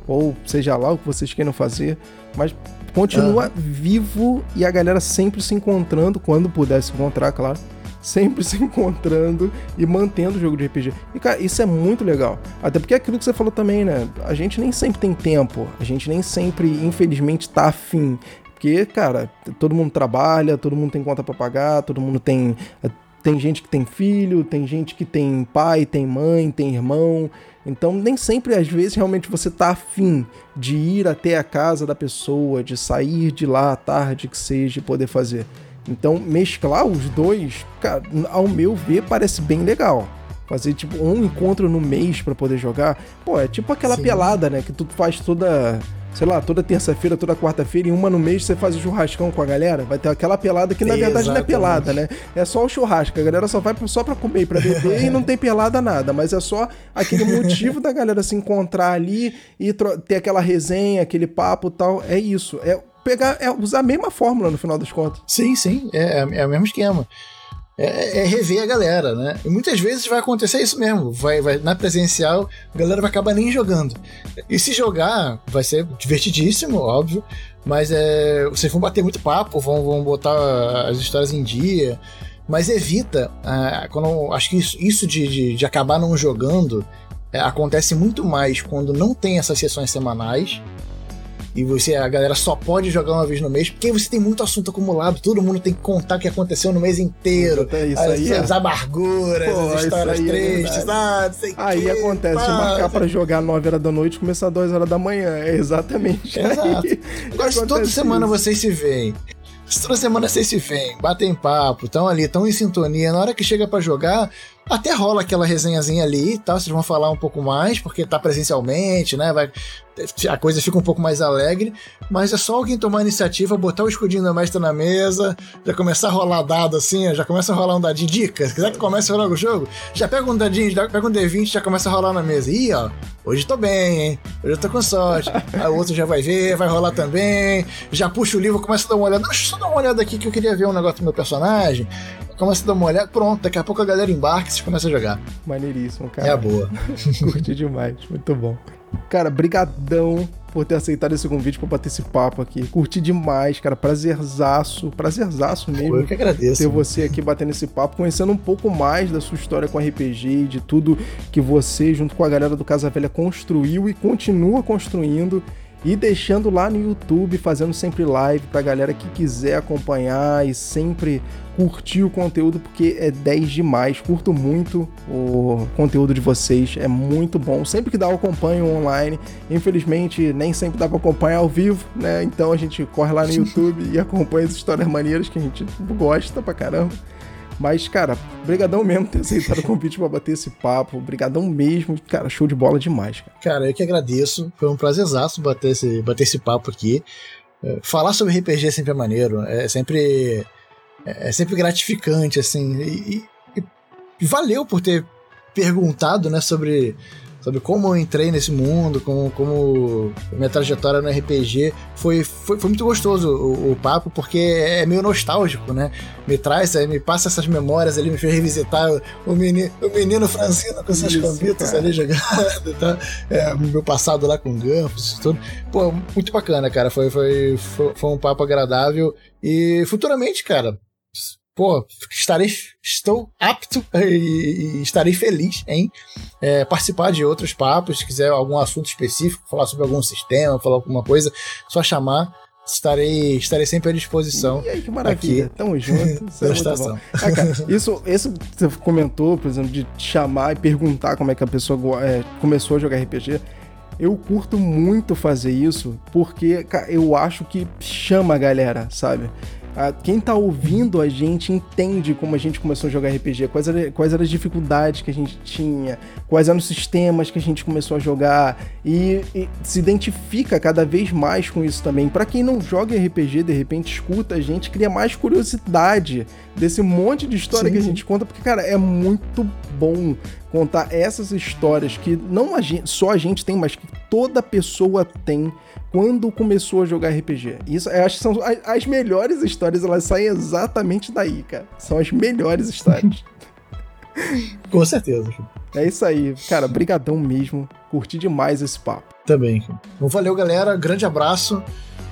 ou seja lá o que vocês queiram fazer, mas continua uhum. vivo e a galera sempre se encontrando, quando puder se encontrar, claro sempre se encontrando e mantendo o jogo de RPG. E, cara, isso é muito legal. Até porque é aquilo que você falou também, né? A gente nem sempre tem tempo, a gente nem sempre, infelizmente, tá afim. Porque, cara, todo mundo trabalha, todo mundo tem conta para pagar, todo mundo tem. Tem gente que tem filho, tem gente que tem pai, tem mãe, tem irmão. Então, nem sempre, às vezes, realmente você tá afim de ir até a casa da pessoa, de sair de lá à tarde que seja e poder fazer. Então, mesclar os dois, cara, ao meu ver, parece bem legal. Fazer tipo um encontro no mês para poder jogar. Pô, é tipo aquela Sim. pelada, né? Que tu faz toda, sei lá, toda terça-feira, toda quarta-feira, e uma no mês você faz o churrascão com a galera. Vai ter aquela pelada que na verdade não é pelada, né? É só o churrasco. A galera só vai só pra comer e pra beber e não tem pelada nada. Mas é só aquele motivo da galera se encontrar ali e ter aquela resenha, aquele papo e tal. É isso. É pegar, é usar a mesma fórmula no final das contas. Sim, sim, é, é o mesmo esquema. É, é, rever a galera, né? E muitas vezes vai acontecer isso mesmo. Vai, vai, na presencial, a galera vai acabar nem jogando. E se jogar, vai ser divertidíssimo, óbvio. Mas é, vocês vão bater muito papo, vão, vão botar as histórias em dia. Mas evita. Ah, quando, acho que isso, isso de, de, de acabar não jogando é, acontece muito mais quando não tem essas sessões semanais e você a galera só pode jogar uma vez no mês, porque você tem muito assunto acumulado, todo mundo tem que contar o que aconteceu no mês inteiro. É isso as, aí, as é. amarguras, Pô, as histórias aí é tristes, é ah, não sei Aí que, acontece pá, de marcar para jogar 9 horas da noite e começar 2 horas da manhã. É exatamente. Exato. Agora, se toda semana isso. vocês se veem. Toda semana vocês se veem, batem papo, estão ali, estão em sintonia. Na hora que chega para jogar, até rola aquela resenhazinha ali e tal, vocês vão falar um pouco mais, porque tá presencialmente, né? Vai, a coisa fica um pouco mais alegre, mas é só alguém tomar a iniciativa, botar o escudinho da mestra na mesa, já começar a rolar dado assim, já começa a rolar um dadinho. Dica, se quiser que comece rolar o jogo, já pega um dadinho, já pega um D20 já começa a rolar na mesa. Ih, ó, hoje tô bem, hein? Hoje eu tô com sorte. Aí o outro já vai ver, vai rolar também. Já puxa o livro, começa a dar uma olhada. Deixa eu só dar uma olhada aqui que eu queria ver um negócio do meu personagem começa a dar uma olhada, pronto, daqui a pouco a galera embarca e você começa a jogar. Maneiríssimo, cara. É a boa. Curti demais, muito bom. Cara, brigadão por ter aceitado esse convite para bater esse papo aqui. Curti demais, cara. Prazerzaço, prazerzaço mesmo. Eu que agradeço. Ter você aqui batendo esse papo, conhecendo um pouco mais da sua história com RPG, de tudo que você, junto com a galera do Casa Velha, construiu e continua construindo e deixando lá no YouTube, fazendo sempre live pra galera que quiser acompanhar e sempre curtir o conteúdo, porque é 10 demais. Curto muito o conteúdo de vocês, é muito bom. Sempre que dá, eu acompanho online. Infelizmente, nem sempre dá pra acompanhar ao vivo, né? Então a gente corre lá no YouTube e acompanha as histórias maneiras que a gente gosta pra caramba. Mas, cara, brigadão mesmo ter aceitado o convite para bater esse papo. Brigadão mesmo. Cara, show de bola demais, cara. Cara, eu que agradeço. Foi um prazerzaço bater esse, bater esse papo aqui. É, falar sobre RPG é sempre é maneiro. É sempre, é, é sempre gratificante, assim. E, e, e valeu por ter perguntado, né, sobre sobre como eu entrei nesse mundo, como, como minha trajetória no RPG. Foi, foi, foi muito gostoso o, o, papo, porque é meio nostálgico, né? Me traz, me passa essas memórias ali, me fez revisitar o menino, o menino Francino com seus convites ali jogando, tá? É, meu passado lá com Gampos e tudo. Pô, muito bacana, cara. Foi, foi, foi, foi um papo agradável. E futuramente, cara, pô, estarei, estou apto e, e estarei feliz em é, participar de outros papos. Se quiser algum assunto específico, falar sobre algum sistema, falar alguma coisa, só chamar. Estarei, estarei sempre à disposição. E aí, que maravilha. Aqui, Tamo junto. Isso é ah, cara, isso, isso que você comentou, por exemplo, de chamar e perguntar como é que a pessoa é, começou a jogar RPG. Eu curto muito fazer isso porque cara, eu acho que chama a galera, sabe? Quem tá ouvindo a gente entende como a gente começou a jogar RPG, quais, eram, quais eram as dificuldades que a gente tinha, quais eram os sistemas que a gente começou a jogar e, e se identifica cada vez mais com isso também. Para quem não joga RPG, de repente escuta a gente, cria mais curiosidade desse monte de história Sim. que a gente conta, porque, cara, é muito bom contar essas histórias que não a gente, só a gente tem, mas que toda pessoa tem quando começou a jogar RPG. Isso, eu acho que são as, as melhores histórias, elas saem exatamente daí, cara. São as melhores histórias. Com certeza. É isso aí. Cara, brigadão mesmo. Curti demais esse papo. Também. Então, valeu, galera. Grande abraço.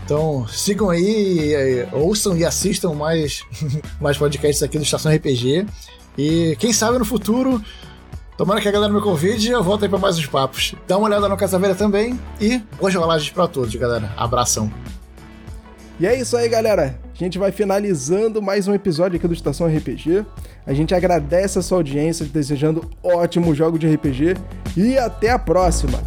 Então, sigam aí, ouçam e assistam mais, mais podcasts aqui do Estação RPG. E quem sabe no futuro Tomara que a galera me convide eu volto aí pra mais uns papos. Dá uma olhada no Casa Velha também e boas rolagens pra todos, galera. Abração. E é isso aí, galera. A gente vai finalizando mais um episódio aqui do Estação RPG. A gente agradece a sua audiência, desejando ótimo jogo de RPG e até a próxima.